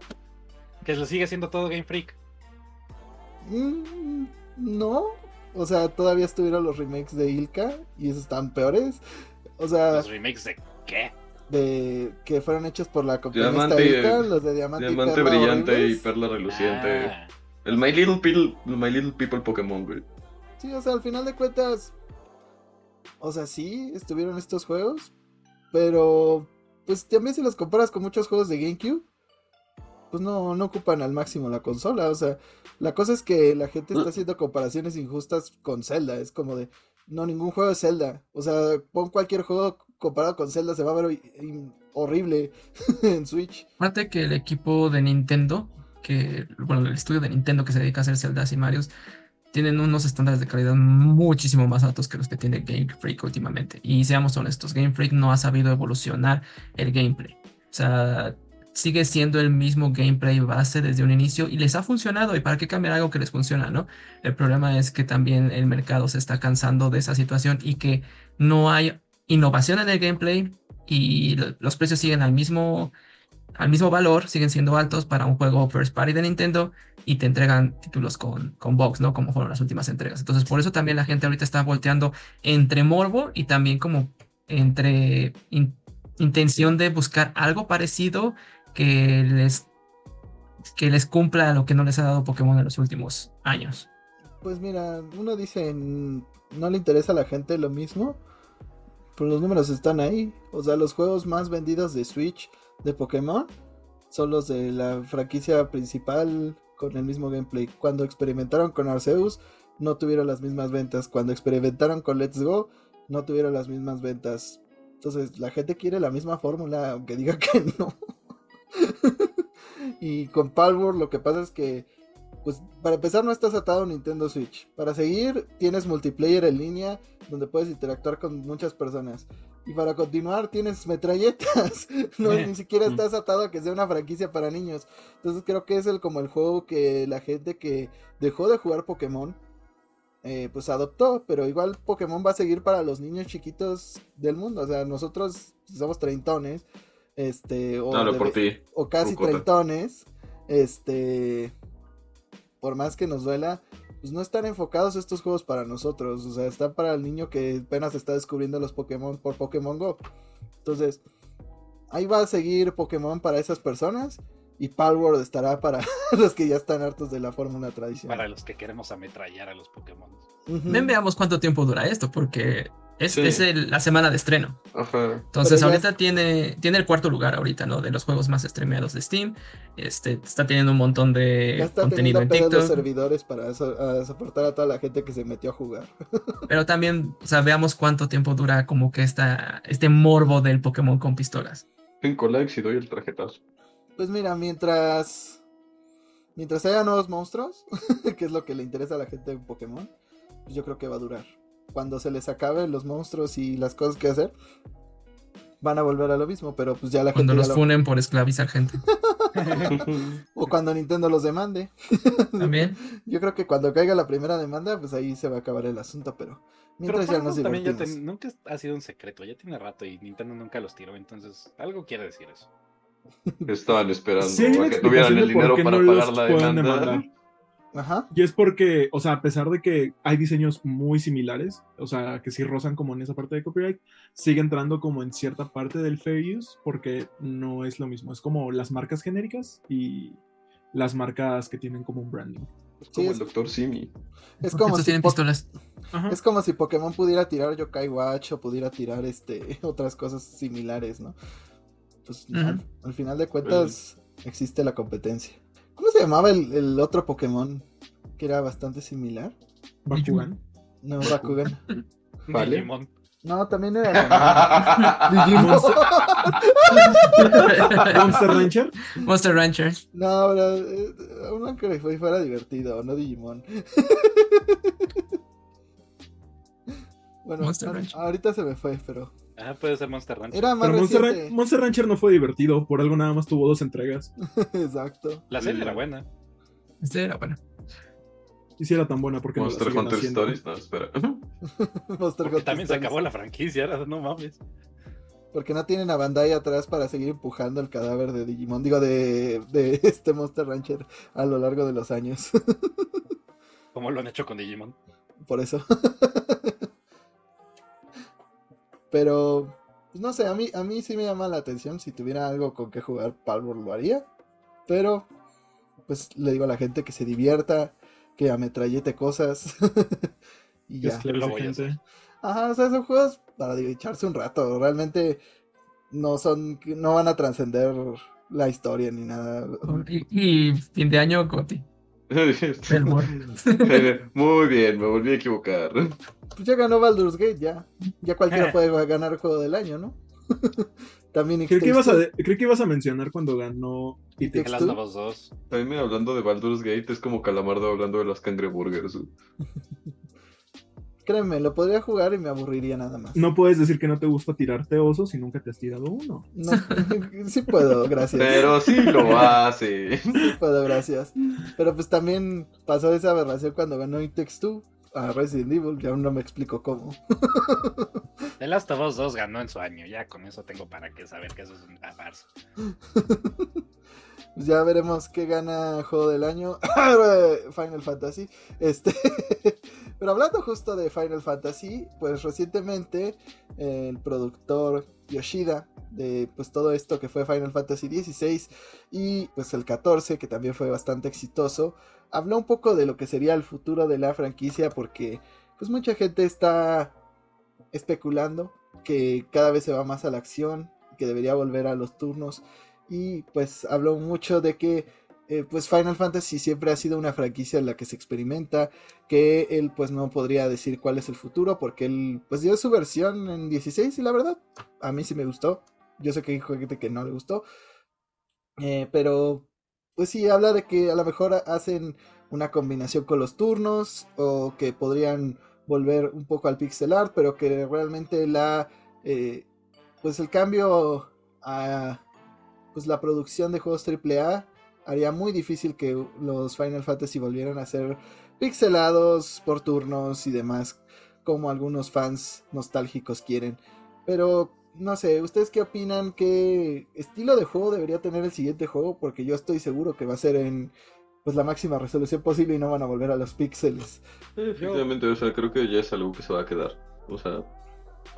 Que lo sigue siendo todo Game Freak. mm, no. O sea, todavía estuvieron los remakes de Ilka. Y esos están peores. O sea, Los remakes de qué? de que fueron hechos por la compañía Ilka, los de Diamante, y Diamante Perla brillante y perla reluciente. Ah, El My Little People, My Little People Pokémon, güey. Sí, o sea, al final de cuentas, o sea, sí, estuvieron estos juegos, pero pues también si los comparas con muchos juegos de GameCube, pues no, no ocupan al máximo la consola, o sea, la cosa es que la gente está haciendo comparaciones injustas con Zelda, es como de, no, ningún juego es Zelda, o sea, pon cualquier juego comparado con Zelda, se va a ver horrible en Switch. Aparte que el equipo de Nintendo, que, bueno, el estudio de Nintendo que se dedica a hacer Zelda y Marios, tienen unos estándares de calidad muchísimo más altos que los que tiene Game Freak últimamente. Y seamos honestos, Game Freak no ha sabido evolucionar el gameplay. O sea, sigue siendo el mismo gameplay base desde un inicio y les ha funcionado. ¿Y para qué cambiar algo que les funciona, no? El problema es que también el mercado se está cansando de esa situación y que no hay innovación en el gameplay y los precios siguen al mismo al mismo valor, siguen siendo altos para un juego first party de Nintendo y te entregan títulos con, con box, ¿no? Como fueron las últimas entregas. Entonces, por eso también la gente ahorita está volteando entre morbo y también como entre in- intención de buscar algo parecido que les, que les cumpla lo que no les ha dado Pokémon en los últimos años. Pues mira, uno dice, no le interesa a la gente lo mismo, pero los números están ahí. O sea, los juegos más vendidos de Switch de Pokémon son los de la franquicia principal con el mismo gameplay. Cuando experimentaron con Arceus, no tuvieron las mismas ventas. Cuando experimentaron con Let's Go, no tuvieron las mismas ventas. Entonces, la gente quiere la misma fórmula, aunque diga que no. y con Palworld lo que pasa es que pues para empezar no estás atado a Nintendo Switch. Para seguir tienes multiplayer en línea donde puedes interactuar con muchas personas. Y para continuar tienes metralletas. No, ni siquiera Mm. estás atado a que sea una franquicia para niños. Entonces creo que es el como el juego que la gente que dejó de jugar Pokémon eh, pues adoptó. Pero igual Pokémon va a seguir para los niños chiquitos del mundo. O sea, nosotros somos treintones. Este, o, por ti. o casi Rucota. treintones, este, por más que nos duela, pues no están enfocados estos juegos para nosotros, o sea, están para el niño que apenas está descubriendo los Pokémon por Pokémon Go. Entonces, ahí va a seguir Pokémon para esas personas y Palworld estará para los que ya están hartos de la fórmula tradicional. Para los que queremos ametrallar a los Pokémon. Ven, veamos cuánto tiempo dura esto, porque es, Sí. es el- la semana de estreno. Ajá. Entonces, ya ahorita tiene, tiene el cuarto lugar ahorita, ¿no? De los juegos más streameados de Steam. Este, está teniendo un montón de Ya está contenido teniendo en pedos los TikTok. servidores para so- a soportar a toda la gente que se metió a jugar. Pero también, o sea, veamos cuánto tiempo dura como que esta, este morbo del Pokémon con pistolas. Cinco likes y doy el tarjetazo. Pues mira, mientras mientras haya nuevos monstruos, que es lo que le interesa a la gente de Pokémon, pues yo creo que va a durar. Cuando se les acaben los monstruos y las cosas que hacer, van a volver a lo mismo, pero pues ya la Cuando gente los ya lo- funen por esclavizar gente. o cuando Nintendo los demande. También. Yo creo que cuando caiga la primera demanda, pues ahí se va a acabar el asunto, pero mientras Pero ya nos también ya ten- nunca ha sido un secreto, ya tiene rato y Nintendo nunca los tiró, entonces algo quiere decir eso. Estaban esperando Sí, a que tuvieran el dinero para no pagar los la pueden demanda. Ajá. Y es porque, o sea, a pesar de que hay diseños muy similares, o sea, que sí rozan como en esa parte de copyright, sigue entrando como en cierta parte del fair use porque no es lo mismo. Es como las marcas genéricas y las marcas que tienen como un branding. Es como Sí, el doctor Simi. Es como, si tienen Po- pistolas. Ajá. es como si Pokémon pudiera tirar Yokai Watch o pudiera tirar este otras cosas similares, ¿no? Pues al final de cuentas existe la competencia. ¿Cómo se llamaba el, el otro Pokémon que era bastante similar? Bakugan. No, Bakugan. Vale. Digimon. No, también era Digimon. Monster Rancher. Monster Rancher. No, pero eh, uno que fue- fuera divertido, no Digimon. bueno, Monster a- Rancher. ahorita se me fue, pero Ah, puede ser Monster Rancher. era más Pero Monster. Ran- Monster Rancher no fue divertido, por algo nada más tuvo dos entregas. Exacto. La serie era buena. Este era bueno. Y si era tan buena porque no la Monster siguen Hunter haciendo? Stories. No, espera. Monster Hunter también se acabó la franquicia, no mames. Porque no tienen a Bandai atrás para seguir empujando el cadáver de Digimon, digo, de, de este Monster Rancher a lo largo de los años. Como lo han hecho con Digimon. Por eso. Pero, pues no sé, a mí, a mí sí me llama la atención. Si tuviera algo con que jugar, Palworld lo haría. Pero, pues le digo a la gente que se divierta, que ametrallete cosas. y Que ya. Lo voy a gente. hacer. Ajá, o sea, son juegos para echarse un rato. Realmente no son, no van a trascender la historia ni nada. Y, y fin de año, Goti. Muy bien, me volví a equivocar. Pues ya ganó Baldur's Gate, ya. Ya cualquiera Eh. puede ganar el juego del año, ¿no? También Creo que, ibas a creo que ibas a mencionar cuando ganó ¿Y It te- Takes The ¿Tú? Last of Us 2. También hablando de Baldur's Gate es como Calamardo hablando de las cangreburgers. Créeme, lo podría jugar y me aburriría nada más. No puedes decir que no te gusta tirarte osos si nunca te has tirado uno. No, sí puedo, gracias. Pero sí lo hace. Sí puedo, gracias. Pero pues también pasó esa aberración cuando ganó It Takes Two a Resident Evil, y aún no me explico cómo. The Last of Us 2 ganó en su año. Ya con eso tengo para que saber que eso es una farsa. Pues ya veremos qué gana juego del año. Final Fantasy. Este. Pero hablando justo de Final Fantasy, pues recientemente eh, el productor Yoshida de pues todo esto que fue Final Fantasy XVI y pues el 14 que también fue bastante exitoso, habló un poco de lo que sería el futuro de la franquicia porque pues mucha gente está especulando que cada vez se va más a la acción, que debería volver a los turnos y pues habló mucho de que eh, pues Final Fantasy siempre ha sido una franquicia en la que se experimenta, que él pues no podría decir cuál es el futuro porque él pues dio su versión en 16 y la verdad a mí sí me gustó, yo sé que hay gente que no le gustó, eh, pero pues sí habla de que a lo mejor hacen una combinación con los turnos o que podrían volver un poco al pixel art, pero que realmente la eh, pues el cambio a pues la producción de juegos AAA haría muy difícil que los Final Fantasy volvieran a ser pixelados por turnos y demás, como algunos fans nostálgicos quieren. Pero no sé, ¿ustedes qué opinan? ¿Qué estilo de juego debería tener el siguiente juego? Porque yo estoy seguro que va a ser en pues la máxima resolución posible y no van a volver a los píxeles. Efectivamente, o sea, creo que ya es algo que se va a quedar. O sea,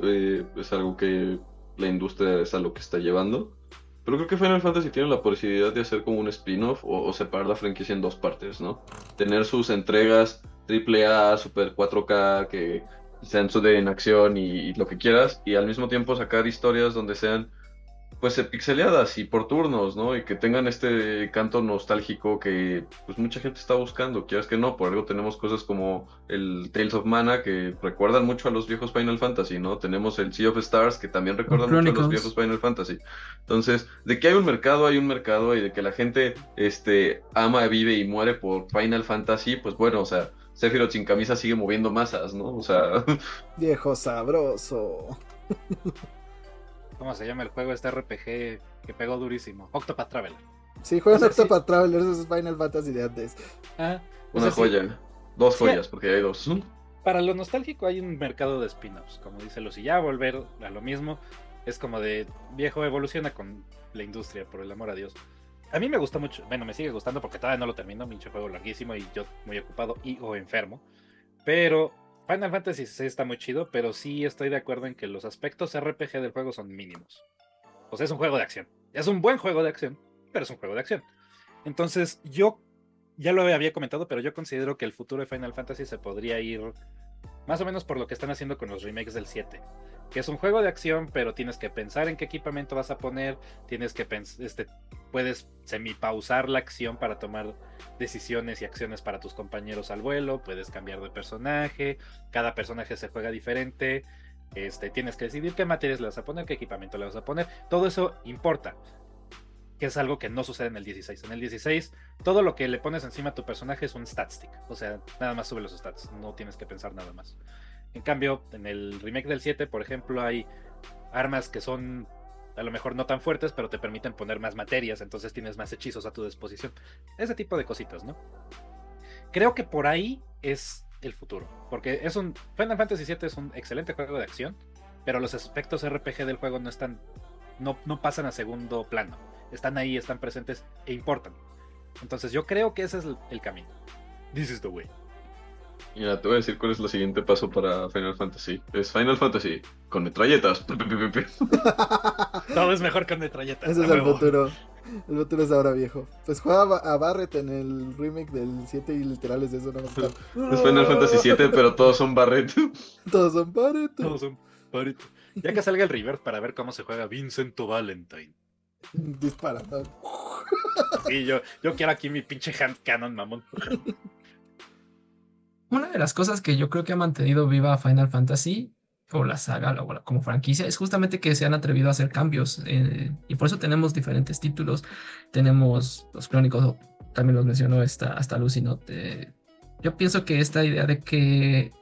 eh, es algo que la industria es a lo que está llevando. Pero creo que Final Fantasy tiene la posibilidad de hacer como un spin-off o, separar la franquicia en dos partes, ¿no? Tener sus entregas AAA, Super 4K, que sean de en acción y lo que quieras, y al mismo tiempo sacar historias donde sean pues pixeleadas y por turnos, ¿no? Y que tengan este canto nostálgico que pues mucha gente está buscando, quieras que no, por algo tenemos cosas como el Tales of Mana que recuerdan mucho a los viejos Final Fantasy, ¿no? Tenemos el Sea of Stars que también recuerdan mucho a los viejos Final Fantasy. Entonces, de que hay un mercado, hay un mercado y de que la gente este ama, vive y muere por Final Fantasy, pues bueno, o sea, Sephiroth sin camisa sigue moviendo masas, ¿no? O sea, Viejo sabroso. ¿Cómo se llama el juego? Este RPG que pegó durísimo. Octopath Traveler. Sí, juegan O sea, sí. Octopath Travelers, es Final Fantasy de antes. Ah, una sea, sí, joya. Dos Sí. joyas, porque hay dos. para lo nostálgico hay un mercado de spin-offs, como dice Lucy. Ya volver a lo mismo es como de viejo evoluciona con la industria, por el amor a Dios. A mí me gusta mucho, bueno, me sigue gustando porque todavía no lo termino, pinche juego larguísimo y yo muy ocupado y o enfermo. Pero Final Fantasy VI está muy chido, pero sí estoy de acuerdo en que los aspectos RPG del juego son mínimos. O sea, es un juego de acción. Es un buen juego de acción, pero es un juego de acción. Entonces, yo ya lo había comentado, pero yo considero que el futuro de Final Fantasy se podría ir más o menos por lo que están haciendo con los remakes del 7. Que es un juego de acción, pero tienes que pensar en qué equipamiento vas a poner, tienes que pens- este, puedes semipausar la acción para tomar decisiones y acciones para tus compañeros al vuelo, puedes cambiar de personaje, cada personaje se juega diferente, este, tienes que decidir qué materias le vas a poner, qué equipamiento le vas a poner, todo eso importa, que es algo que no sucede en el 16. En el 16, todo lo que le pones encima a tu personaje es un stat stick, o sea, nada más sube los stats, no tienes que pensar nada más. En cambio, en el remake del 7, por ejemplo, hay armas que son a lo mejor no tan fuertes, pero te permiten poner más materias, entonces tienes más hechizos a tu disposición. Ese tipo de cositas, ¿no? Creo que por ahí es el futuro, porque es un Final Fantasy VII es un excelente juego de acción, pero los aspectos RPG del juego no están no, no pasan a segundo plano. Están ahí, están presentes e importan. Entonces yo creo que ese es el, el camino. This is the way. Mira, te voy a decir cuál es el siguiente paso para Final Fantasy. Es Final Fantasy con metralletas. Todo es mejor con metralletas. Ese es el futuro. El futuro es ahora viejo. Pues juega a Ba- a Barret en el remake del 7 y literal es eso, no. Es Final Fantasy VII, pero todos son Barret. Todos son Barret. Todos son paritos. Ya que salga el reverse para ver cómo se juega Vincent Valentine. Disparando. Y yo, yo quiero aquí mi pinche hand cannon, mamón. Una de las cosas que yo creo que ha mantenido viva Final Fantasy o la saga o como franquicia es justamente que se han atrevido a hacer cambios eh, y por eso tenemos diferentes títulos. Tenemos los crónicos, también los mencionó esta, hasta Lucy, ¿no? Eh, yo pienso que esta idea de que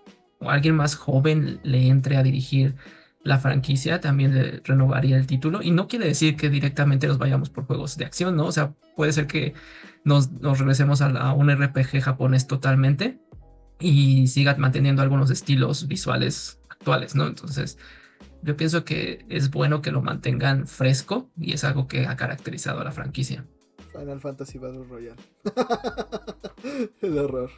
alguien más joven le entre a dirigir la franquicia también le renovaría el título y no quiere decir que directamente nos vayamos por juegos de acción, ¿no? O sea, puede ser que nos, nos regresemos a un RPG japonés totalmente y siga manteniendo algunos estilos visuales actuales, ¿no? Entonces, yo pienso que es bueno que lo mantengan fresco y es algo que ha caracterizado a la franquicia. Final Fantasy Battle Royale. el horror.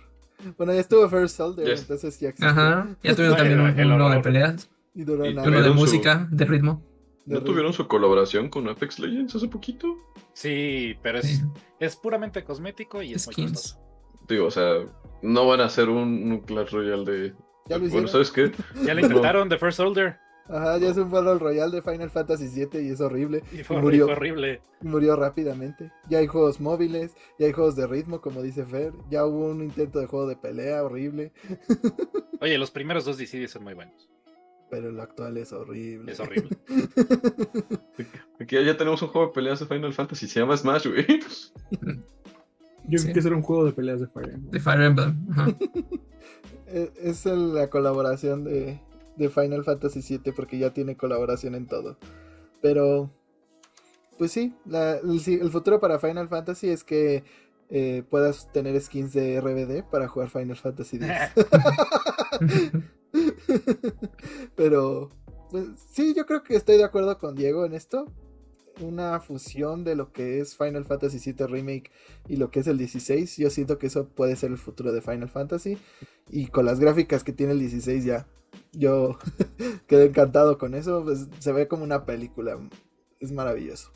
Bueno, ya estuvo First Soldier, Yes. entonces ya existe. Ajá, ya tuvieron también un- El uno de peleas, Y Y uno de su- música, de ritmo. ¿No tuvieron su colaboración con Apex Legends hace poquito? Sí, pero es, Sí. es puramente cosmético y es muy Skins. costoso. Digo, o sea, no van a hacer un, un Clash Royale de. Ya lo bueno. ¿sabes qué? Ya lo intentaron, The First Soldier. Ajá, ya es un Battle Royale de Final Fantasy VII y es horrible. Y fue, murió. horrible. Murió rápidamente. Ya hay juegos móviles, ya hay juegos de ritmo, como dice Fer. Ya hubo un intento de juego de pelea horrible. Oye, los primeros dos DCD son muy buenos. Pero el actual es horrible. Es horrible. Aquí ya tenemos un juego de peleas de Final Fantasy, se llama Smash, güey. Yo Sí. creo que será un juego de peleas de Fire Emblem. De Fire Emblem. ajá. Es la colaboración de, de Final Fantasy VII porque ya tiene colaboración en todo. Pero, pues sí, la- el, futuro para Final Fantasy es que eh, puedas tener skins de RBD para jugar Final Fantasy X. Pero, pues sí, yo creo que estoy de acuerdo con Diego en esto. Una fusión de lo que es Final Fantasy VII Remake y lo que es el 16. Yo siento que eso puede ser el futuro de Final Fantasy. Y con las gráficas que tiene el 16 ya. yo quedé encantado con eso, pues, se ve como una película, es maravilloso.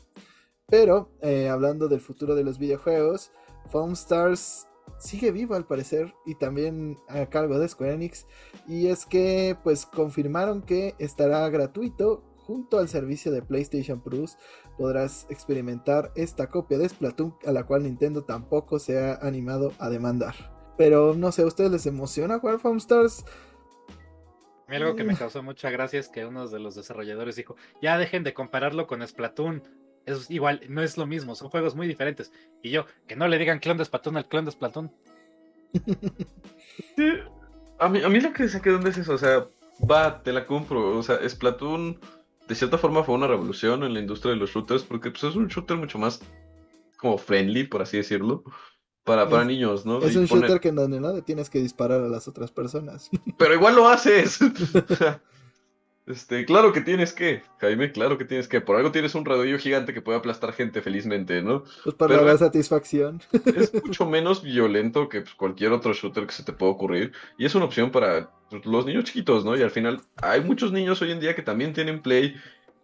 Pero, eh, hablando del futuro de los videojuegos, Foam Stars sigue vivo al parecer y también a cargo de Square Enix. Y es que, pues, confirmaron que estará gratuito junto al servicio de PlayStation Plus. Podrás experimentar esta copia de Splatoon a la cual Nintendo tampoco se ha animado a demandar. Pero no sé, ¿a ustedes les emociona jugar Foam Stars? A mí algo que me causó mucha gracia es que uno de los desarrolladores dijo, ya dejen de compararlo con Splatoon. Es igual, no es lo mismo, son juegos muy diferentes. Y yo, que no le digan clon de Splatoon al clon de Splatoon. Sí, a, mí, a mí lo que saqué de dónde es eso, o sea, va, te la compro. O sea, Splatoon de cierta forma fue una revolución en la industria de los shooters porque pues, es un shooter mucho más como friendly, por así decirlo. Para, para Es- niños, ¿no? Es Y un pone- shooter que en donde no tienes que disparar a las otras personas. Pero igual lo haces. Este, claro que tienes que, Jaime, claro que tienes que. Por algo tienes un rodillo gigante que puede aplastar gente felizmente, ¿no? Pues para Pero- la satisfacción. Es mucho menos violento que pues, cualquier otro shooter que se te pueda ocurrir. Y es una opción para pues, los niños chiquitos, ¿no? Y al final hay muchos niños hoy en día que también tienen Play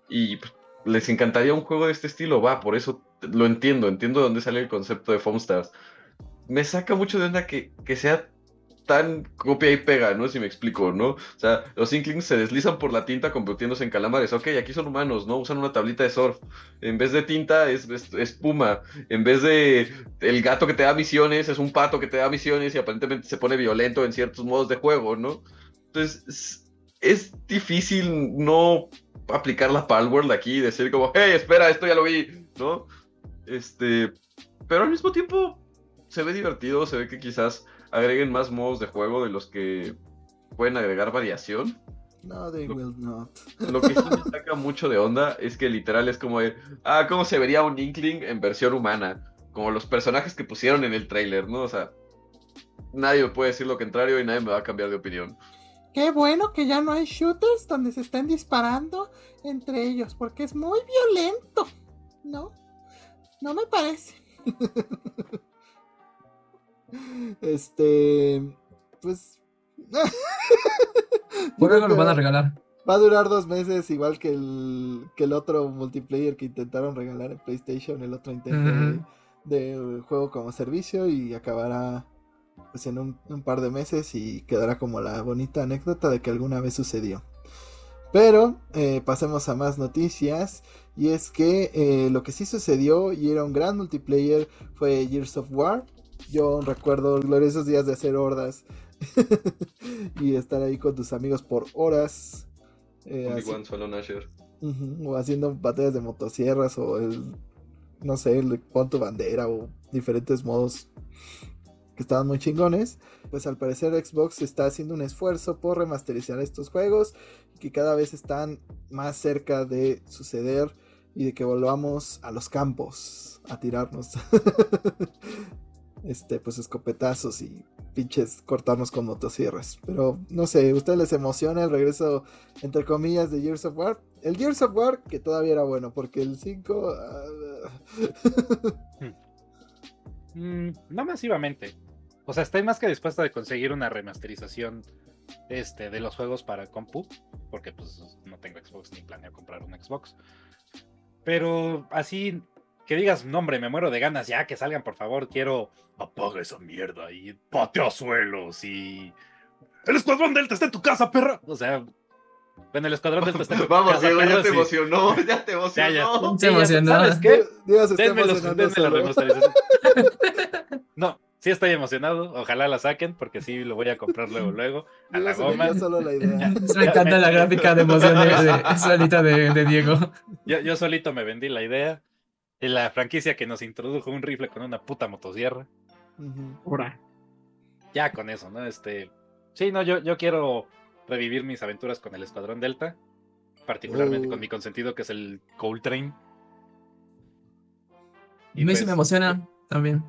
y pues, les encantaría un juego de este estilo. Va, por eso lo entiendo, entiendo de dónde sale el concepto de Foam Stars. Me saca mucho de onda que, que sea tan copia y pega, ¿no? Si me explico, ¿no? O sea, los Inklings se deslizan por la tinta convirtiéndose en calamares. Ok, aquí son humanos, ¿no? Usan una tablita de surf. En vez de tinta es, es- espuma. En vez de el gato que te da misiones es un pato que te da misiones y aparentemente se pone violento en ciertos modos de juego, ¿no? Entonces, es, difícil no aplicar la Palworld aquí y decir como, hey, espera, esto ya lo vi, ¿no? Este, pero al mismo tiempo se ve divertido, se ve que quizás agreguen más modos de juego de los que pueden agregar variación. No, they Lo- will not. Lo que sí me saca mucho de onda es que literal es como de, ah, ¿cómo se vería un Inkling en versión humana? Como los personajes que pusieron en el tráiler, ¿no? O sea, nadie me puede decir lo contrario y nadie me va a cambiar de opinión. Qué bueno que ya no hay shooters donde se estén disparando entre ellos, porque es muy violento. ¿No? No me parece. Este. Pues. Por Digo algo lo van a regalar. Va a durar dos meses, igual que el, que el otro multiplayer que intentaron regalar en PlayStation, el otro intento Ujú. de, de juego como servicio, y acabará pues en un, un par de meses y quedará como la bonita anécdota de que alguna vez sucedió. Pero eh, pasemos a más noticias. Y es que eh, lo que sí sucedió y era un gran multiplayer fue Gears of War. Yo recuerdo gloriosos días de hacer hordas y estar ahí con tus amigos por horas. eh, así- solo Nasher. O haciendo batallas de motosierras o el, no sé, el pon tu bandera o diferentes modos que estaban muy chingones. Pues al parecer Xbox está haciendo un esfuerzo por remasterizar estos juegos que cada vez están más cerca de suceder y de que volvamos a los campos a tirarnos. este, pues escopetazos y pinches cortarnos con motosierras. Pero no sé, ¿a ustedes les emociona el regreso entre comillas, de Gears of War. El Gears of War, que todavía era bueno, porque el 5. ah, Mm, no masivamente. O sea, estoy más que dispuesto de conseguir una remasterización este, de los juegos para compu, porque pues no tengo Xbox ni planeo comprar un Xbox. Pero así que digas, no hombre, me muero de ganas, ya que salgan, por favor, quiero apaga esa mierda y patea suelos y el escuadrón Delta está en tu casa, perra. O sea, bueno, el escuadrón Delta está en tu Vamos, casa, Diego, ya te emocionó, ya te emocionó. ya. Se ya, emocionó. ¿Sabes qué? Dios, Denme, los- denme la solo. remasterización. No, sí estoy emocionado. Ojalá la saquen porque sí lo voy a comprar luego, luego. A la se goma. dio solo la idea. Me encanta la gráfica de emoción de, de- solita de, de Diego. Yo, yo solito me vendí la idea. La franquicia que nos introdujo un rifle con una puta motosierra. Ujú. Ahora, Ya con eso, ¿no? Este. Sí, no, yo, yo quiero revivir mis aventuras con el Escuadrón Delta. Particularmente con mi consentido, que es el Cold Train. Y a mí sí pues, me emociona también.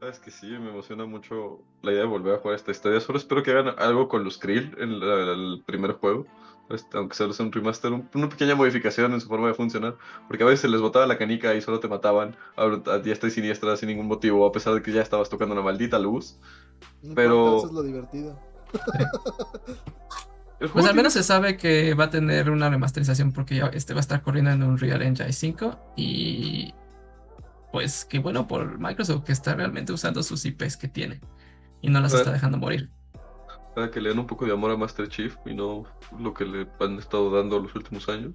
Sabes que sí, me emociona mucho la idea de volver a jugar esta historia. Solo espero que hagan algo con los Krill en la- el primer juego. Este, aunque solo sea un remaster, un- una pequeña modificación en su forma de funcionar. Porque a veces se les botaba la canica y solo te mataban a, a diestra y siniestra sin ningún motivo, a pesar de que ya estabas tocando una maldita luz. Pero- Eso es lo divertido. Pues al menos se sabe que va a tener una remasterización porque ya este va a estar corriendo en un Real Engine 5 y pues qué bueno por Microsoft que está realmente usando sus IPs que tiene y no las Bueno. está dejando morir. Para que le den un poco de amor a Master Chief y no lo que le han estado dando los últimos años.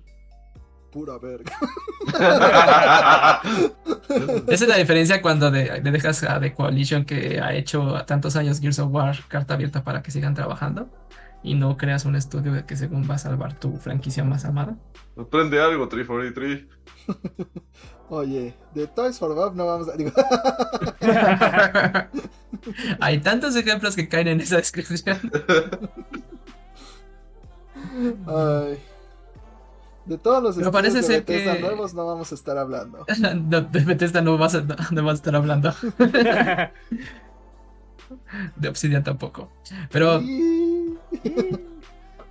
Pura verga. Esa es la diferencia cuando de- le dejas a The Coalition que ha hecho a tantos años Gears of War carta abierta para que sigan trabajando y no creas un estudio que según va a salvar tu franquicia más amada. Aprende algo, 343. Oye, de Toys for Bob no vamos a. Hay tantos ejemplos que caen en esa descripción. ay. De todos los Pero parece de ser Bethesda que- nuevos no vamos a estar hablando. No, de Bethesda no vas a, no, no vas a estar hablando. De Obsidian tampoco. Pero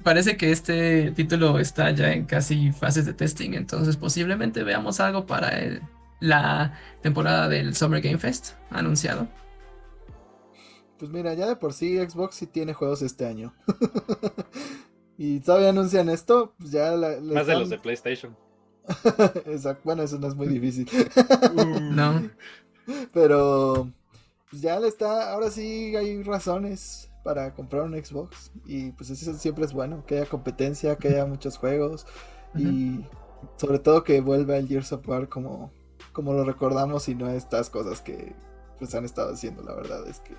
parece que este título está ya en casi fases de testing, entonces posiblemente veamos algo para el- la temporada del Summer Game Fest anunciado. Pues mira, ya de por sí Xbox sí tiene juegos este año. y todavía anuncian esto, pues ya la, Más de los de PlayStation. Exacto, bueno, eso no es muy difícil. No, Pero pues ya le está, ahora sí hay razones para comprar un Xbox. Y pues eso siempre es bueno, que haya competencia, que haya muchos juegos. Y sobre todo que vuelva el Gears of War como, como lo recordamos y no estas cosas que pues han estado haciendo, la verdad es que,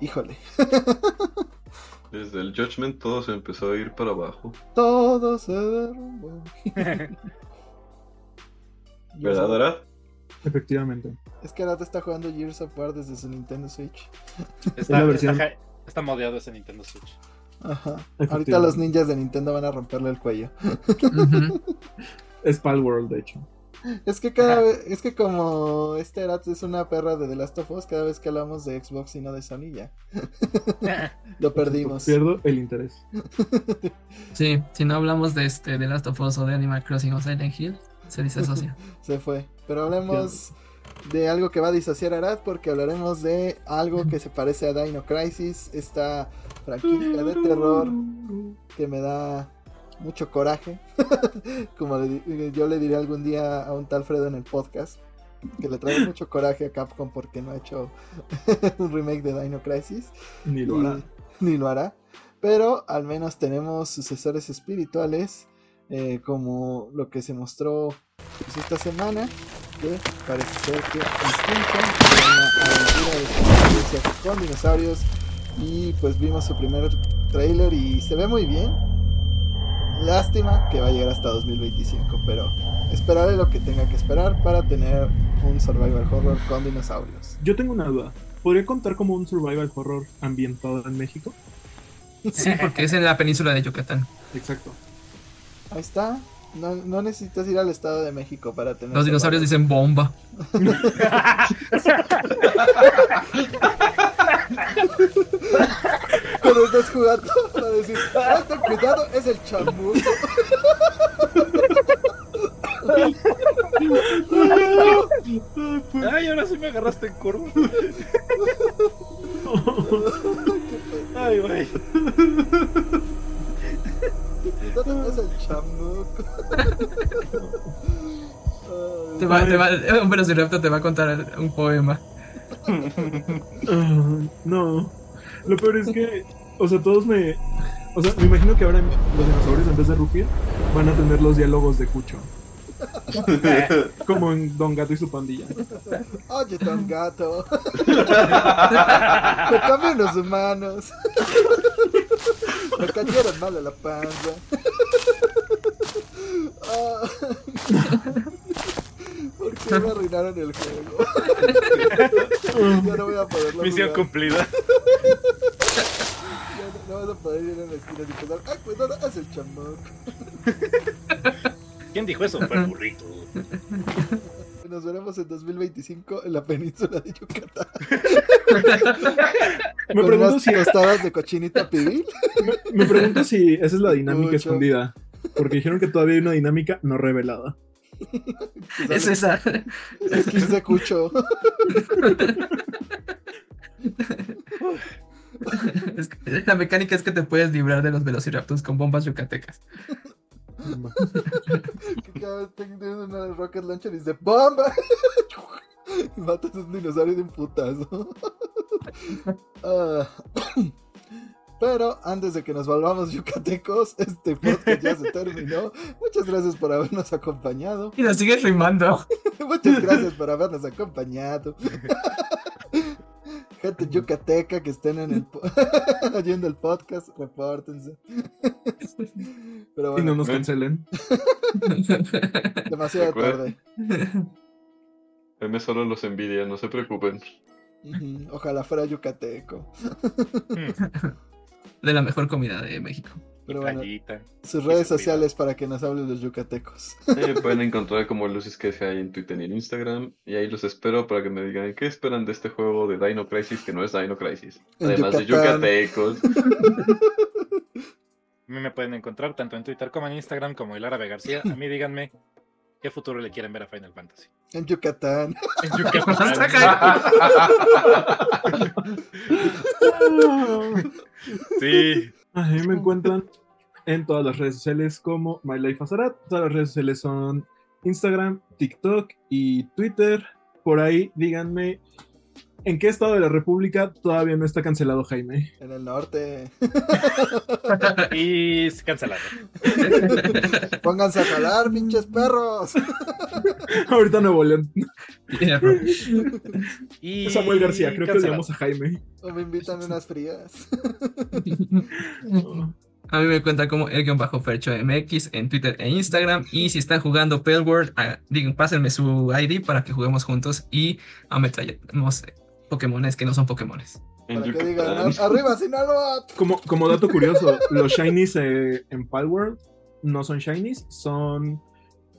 híjole, Desde el Judgment todo se empezó a ir para abajo. todo se derrumbó. ¿Verdad, Arad? Efectivamente. Es que Arad está jugando Gears of War desde su Nintendo Switch. Está, la versión- está, está modeado ese Nintendo Switch. Ajá. Ahorita los ninjas de Nintendo van a romperle el cuello. Ujú. Es Palworld, de hecho. Es que cada vez, es que como este Erat es una perra de The Last of Us, cada vez que hablamos de Xbox y no de Sony ya. Lo perdimos. Pierdo el interés. Sí, si no hablamos de este de Last of Us o de Animal Crossing o Silent Hill, se disocia. Se fue. Pero hablemos de algo que va a disociar a Arad porque hablaremos de algo que se parece a Dino Crisis, esta franquicia de terror que me da mucho coraje. Como le di- yo le diré algún día a un tal Fredo en el podcast, que le trae mucho coraje a Capcom porque no ha hecho un remake de Dino Crisis. Ni lo hará. Ni lo hará. Pero al menos tenemos sucesores espirituales, eh, como lo que se mostró pues, esta semana, que parece ser que Extinction, una aventura de supervivencia con dinosaurios, y pues vimos su primer trailer y se ve muy bien. Lástima que va a llegar hasta 2025, pero esperaré lo que tenga que esperar para tener un survival horror con dinosaurios. Yo tengo una duda. ¿Podría contar como un survival horror ambientado en México? Sí, porque es en la península de Yucatán. Exacto. Ahí está. No, no necesitas ir al Estado de México para tener. Los dinosaurios dicen bomba. Cuando estás jugando, va a decir: ¡Ay, ten cuidado! Es el chamuco. Ay, ahora sí me agarraste en curva. Ay, güey. Cuidado, es el chamuco. Ay, Te va, te va, un velociraptor te va a contar un poema. Ah, no. Lo peor es que, o sea, todos me. O sea, me imagino que ahora los dinosaurios, en vez de rugir, van a tener los diálogos de Cucho. Como en Don Gato y su pandilla. Oye, don gato. Me cambian los humanos. Me cayeron mal a la panza. Ah. ¿Por qué me arruinaron el juego? Ya no voy a poderlo Misión jugar. cumplida. No, vas a poder ir en la esquina y pensar, ay, cuidado, es el chamuco. ¿Quién dijo eso? Fue el burrito. Nos veremos en 2025 en la península de Yucatán. Me con pregunto, unas si, tostadas de cochinita pibil. me pregunto si esa es la dinámica Mucho. escondida. Porque dijeron que todavía hay una dinámica no revelada. Es esa. Es 15 cucho. Es, La mecánica es que te puedes librar de los velociraptors con bombas yucatecas. Que cada vez tienes una rocket launcher y dice ¡Bomba! Y matas a un dinosaurio de un putazo. Ah, Pero antes de que nos volvamos yucatecos, este podcast ya se terminó. Muchas gracias por habernos acompañado. Y nos sigues rimando. Muchas gracias por habernos acompañado. Gente yucateca que estén en el oyendo el podcast, repórtense. Pero Y no bueno, nos cancelen. demasiado Recuerda- tarde. M solo los envidia, no se preocupen. Ojalá fuera yucateco. De la mejor comida de México. Pero bueno, Playita. sus redes sociales para que nos hablen los yucatecos. Pueden encontrar como Lucis que hay en Twitter y en Instagram. Y ahí los espero para que me digan qué esperan de este juego de Dino Crisis que no es Dino Crisis. En Además de yucatecos. A mí me pueden encontrar tanto en Twitter como en Instagram como el árabe García. A mí díganme qué futuro le quieren ver a Final Fantasy. En Yucatán. En Yucatán. sí. A mí me encuentran en todas las redes sociales como My Life Azarat. Todas las redes sociales son Instagram, TikTok y Twitter. Por ahí díganme en qué estado de la República todavía no está cancelado Jaime. En el norte. Y cancelado. Pónganse a jalar, pinches perros. Ahorita Nuevo León. Y Samuel García, creo que cancelado. odiamos a Jaime. O me invitan unas frías. A mí me cuentan como el guion bajo Fercho MX en Twitter e Instagram. Y si están jugando Pale World, ah, digan, pásenme su ID para que juguemos juntos y ametrallemos Pokémones que no son Pokémones. En Para que digan, "Ah, arriba Sinaloa. Como, como dato curioso, los shinies eh, en Palworld no son shinies, son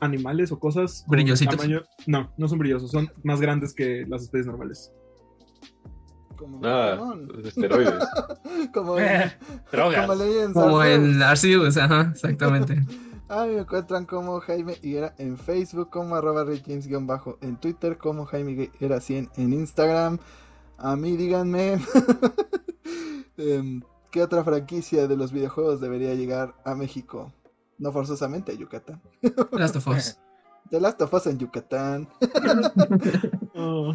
animales o cosas Brillositos. tamaño- No, no son brillosos, son más grandes que las especies normales. Como Ah, esteroides. Como en, Drogas. como Legends Como Arceus. en Arceus, ajá, exactamente. A mí me encuentran como Jaime Higuera en Facebook, como arroba bajo en Twitter, como Jaime Higuera 100 en Instagram. A mí díganme em, qué otra franquicia de los videojuegos debería llegar a México. No forzosamente a Yucatán. Last of Us. The Last of Us en Yucatán. Oh,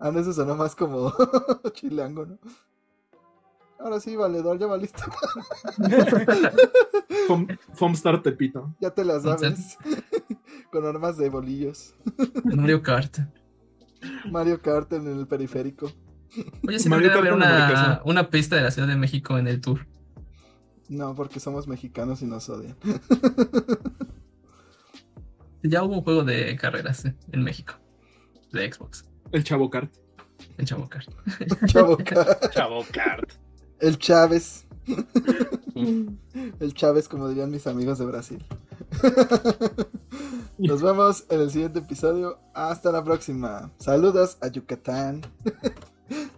Ah, no, eso sonó más como chilango, ¿no? Ahora sí, valedor, ya valiste. Fom- Fomstar Tepito. ya te las sabes. Con armas de bolillos. Mario Kart. Mario Kart en el periférico. Oye, si Mario haber una, una pista de la Ciudad de México en el tour. No, porque somos mexicanos y nos odian. Ya hubo un juego de carreras en México. De Xbox. El Chavo Kart. En Chavo Kart. Chavo Kart. Chavo Kart. El Chávez. El Chávez, como dirían mis amigos de Brasil. Nos vemos en el siguiente episodio. Hasta la próxima. Saludos a Yucatán.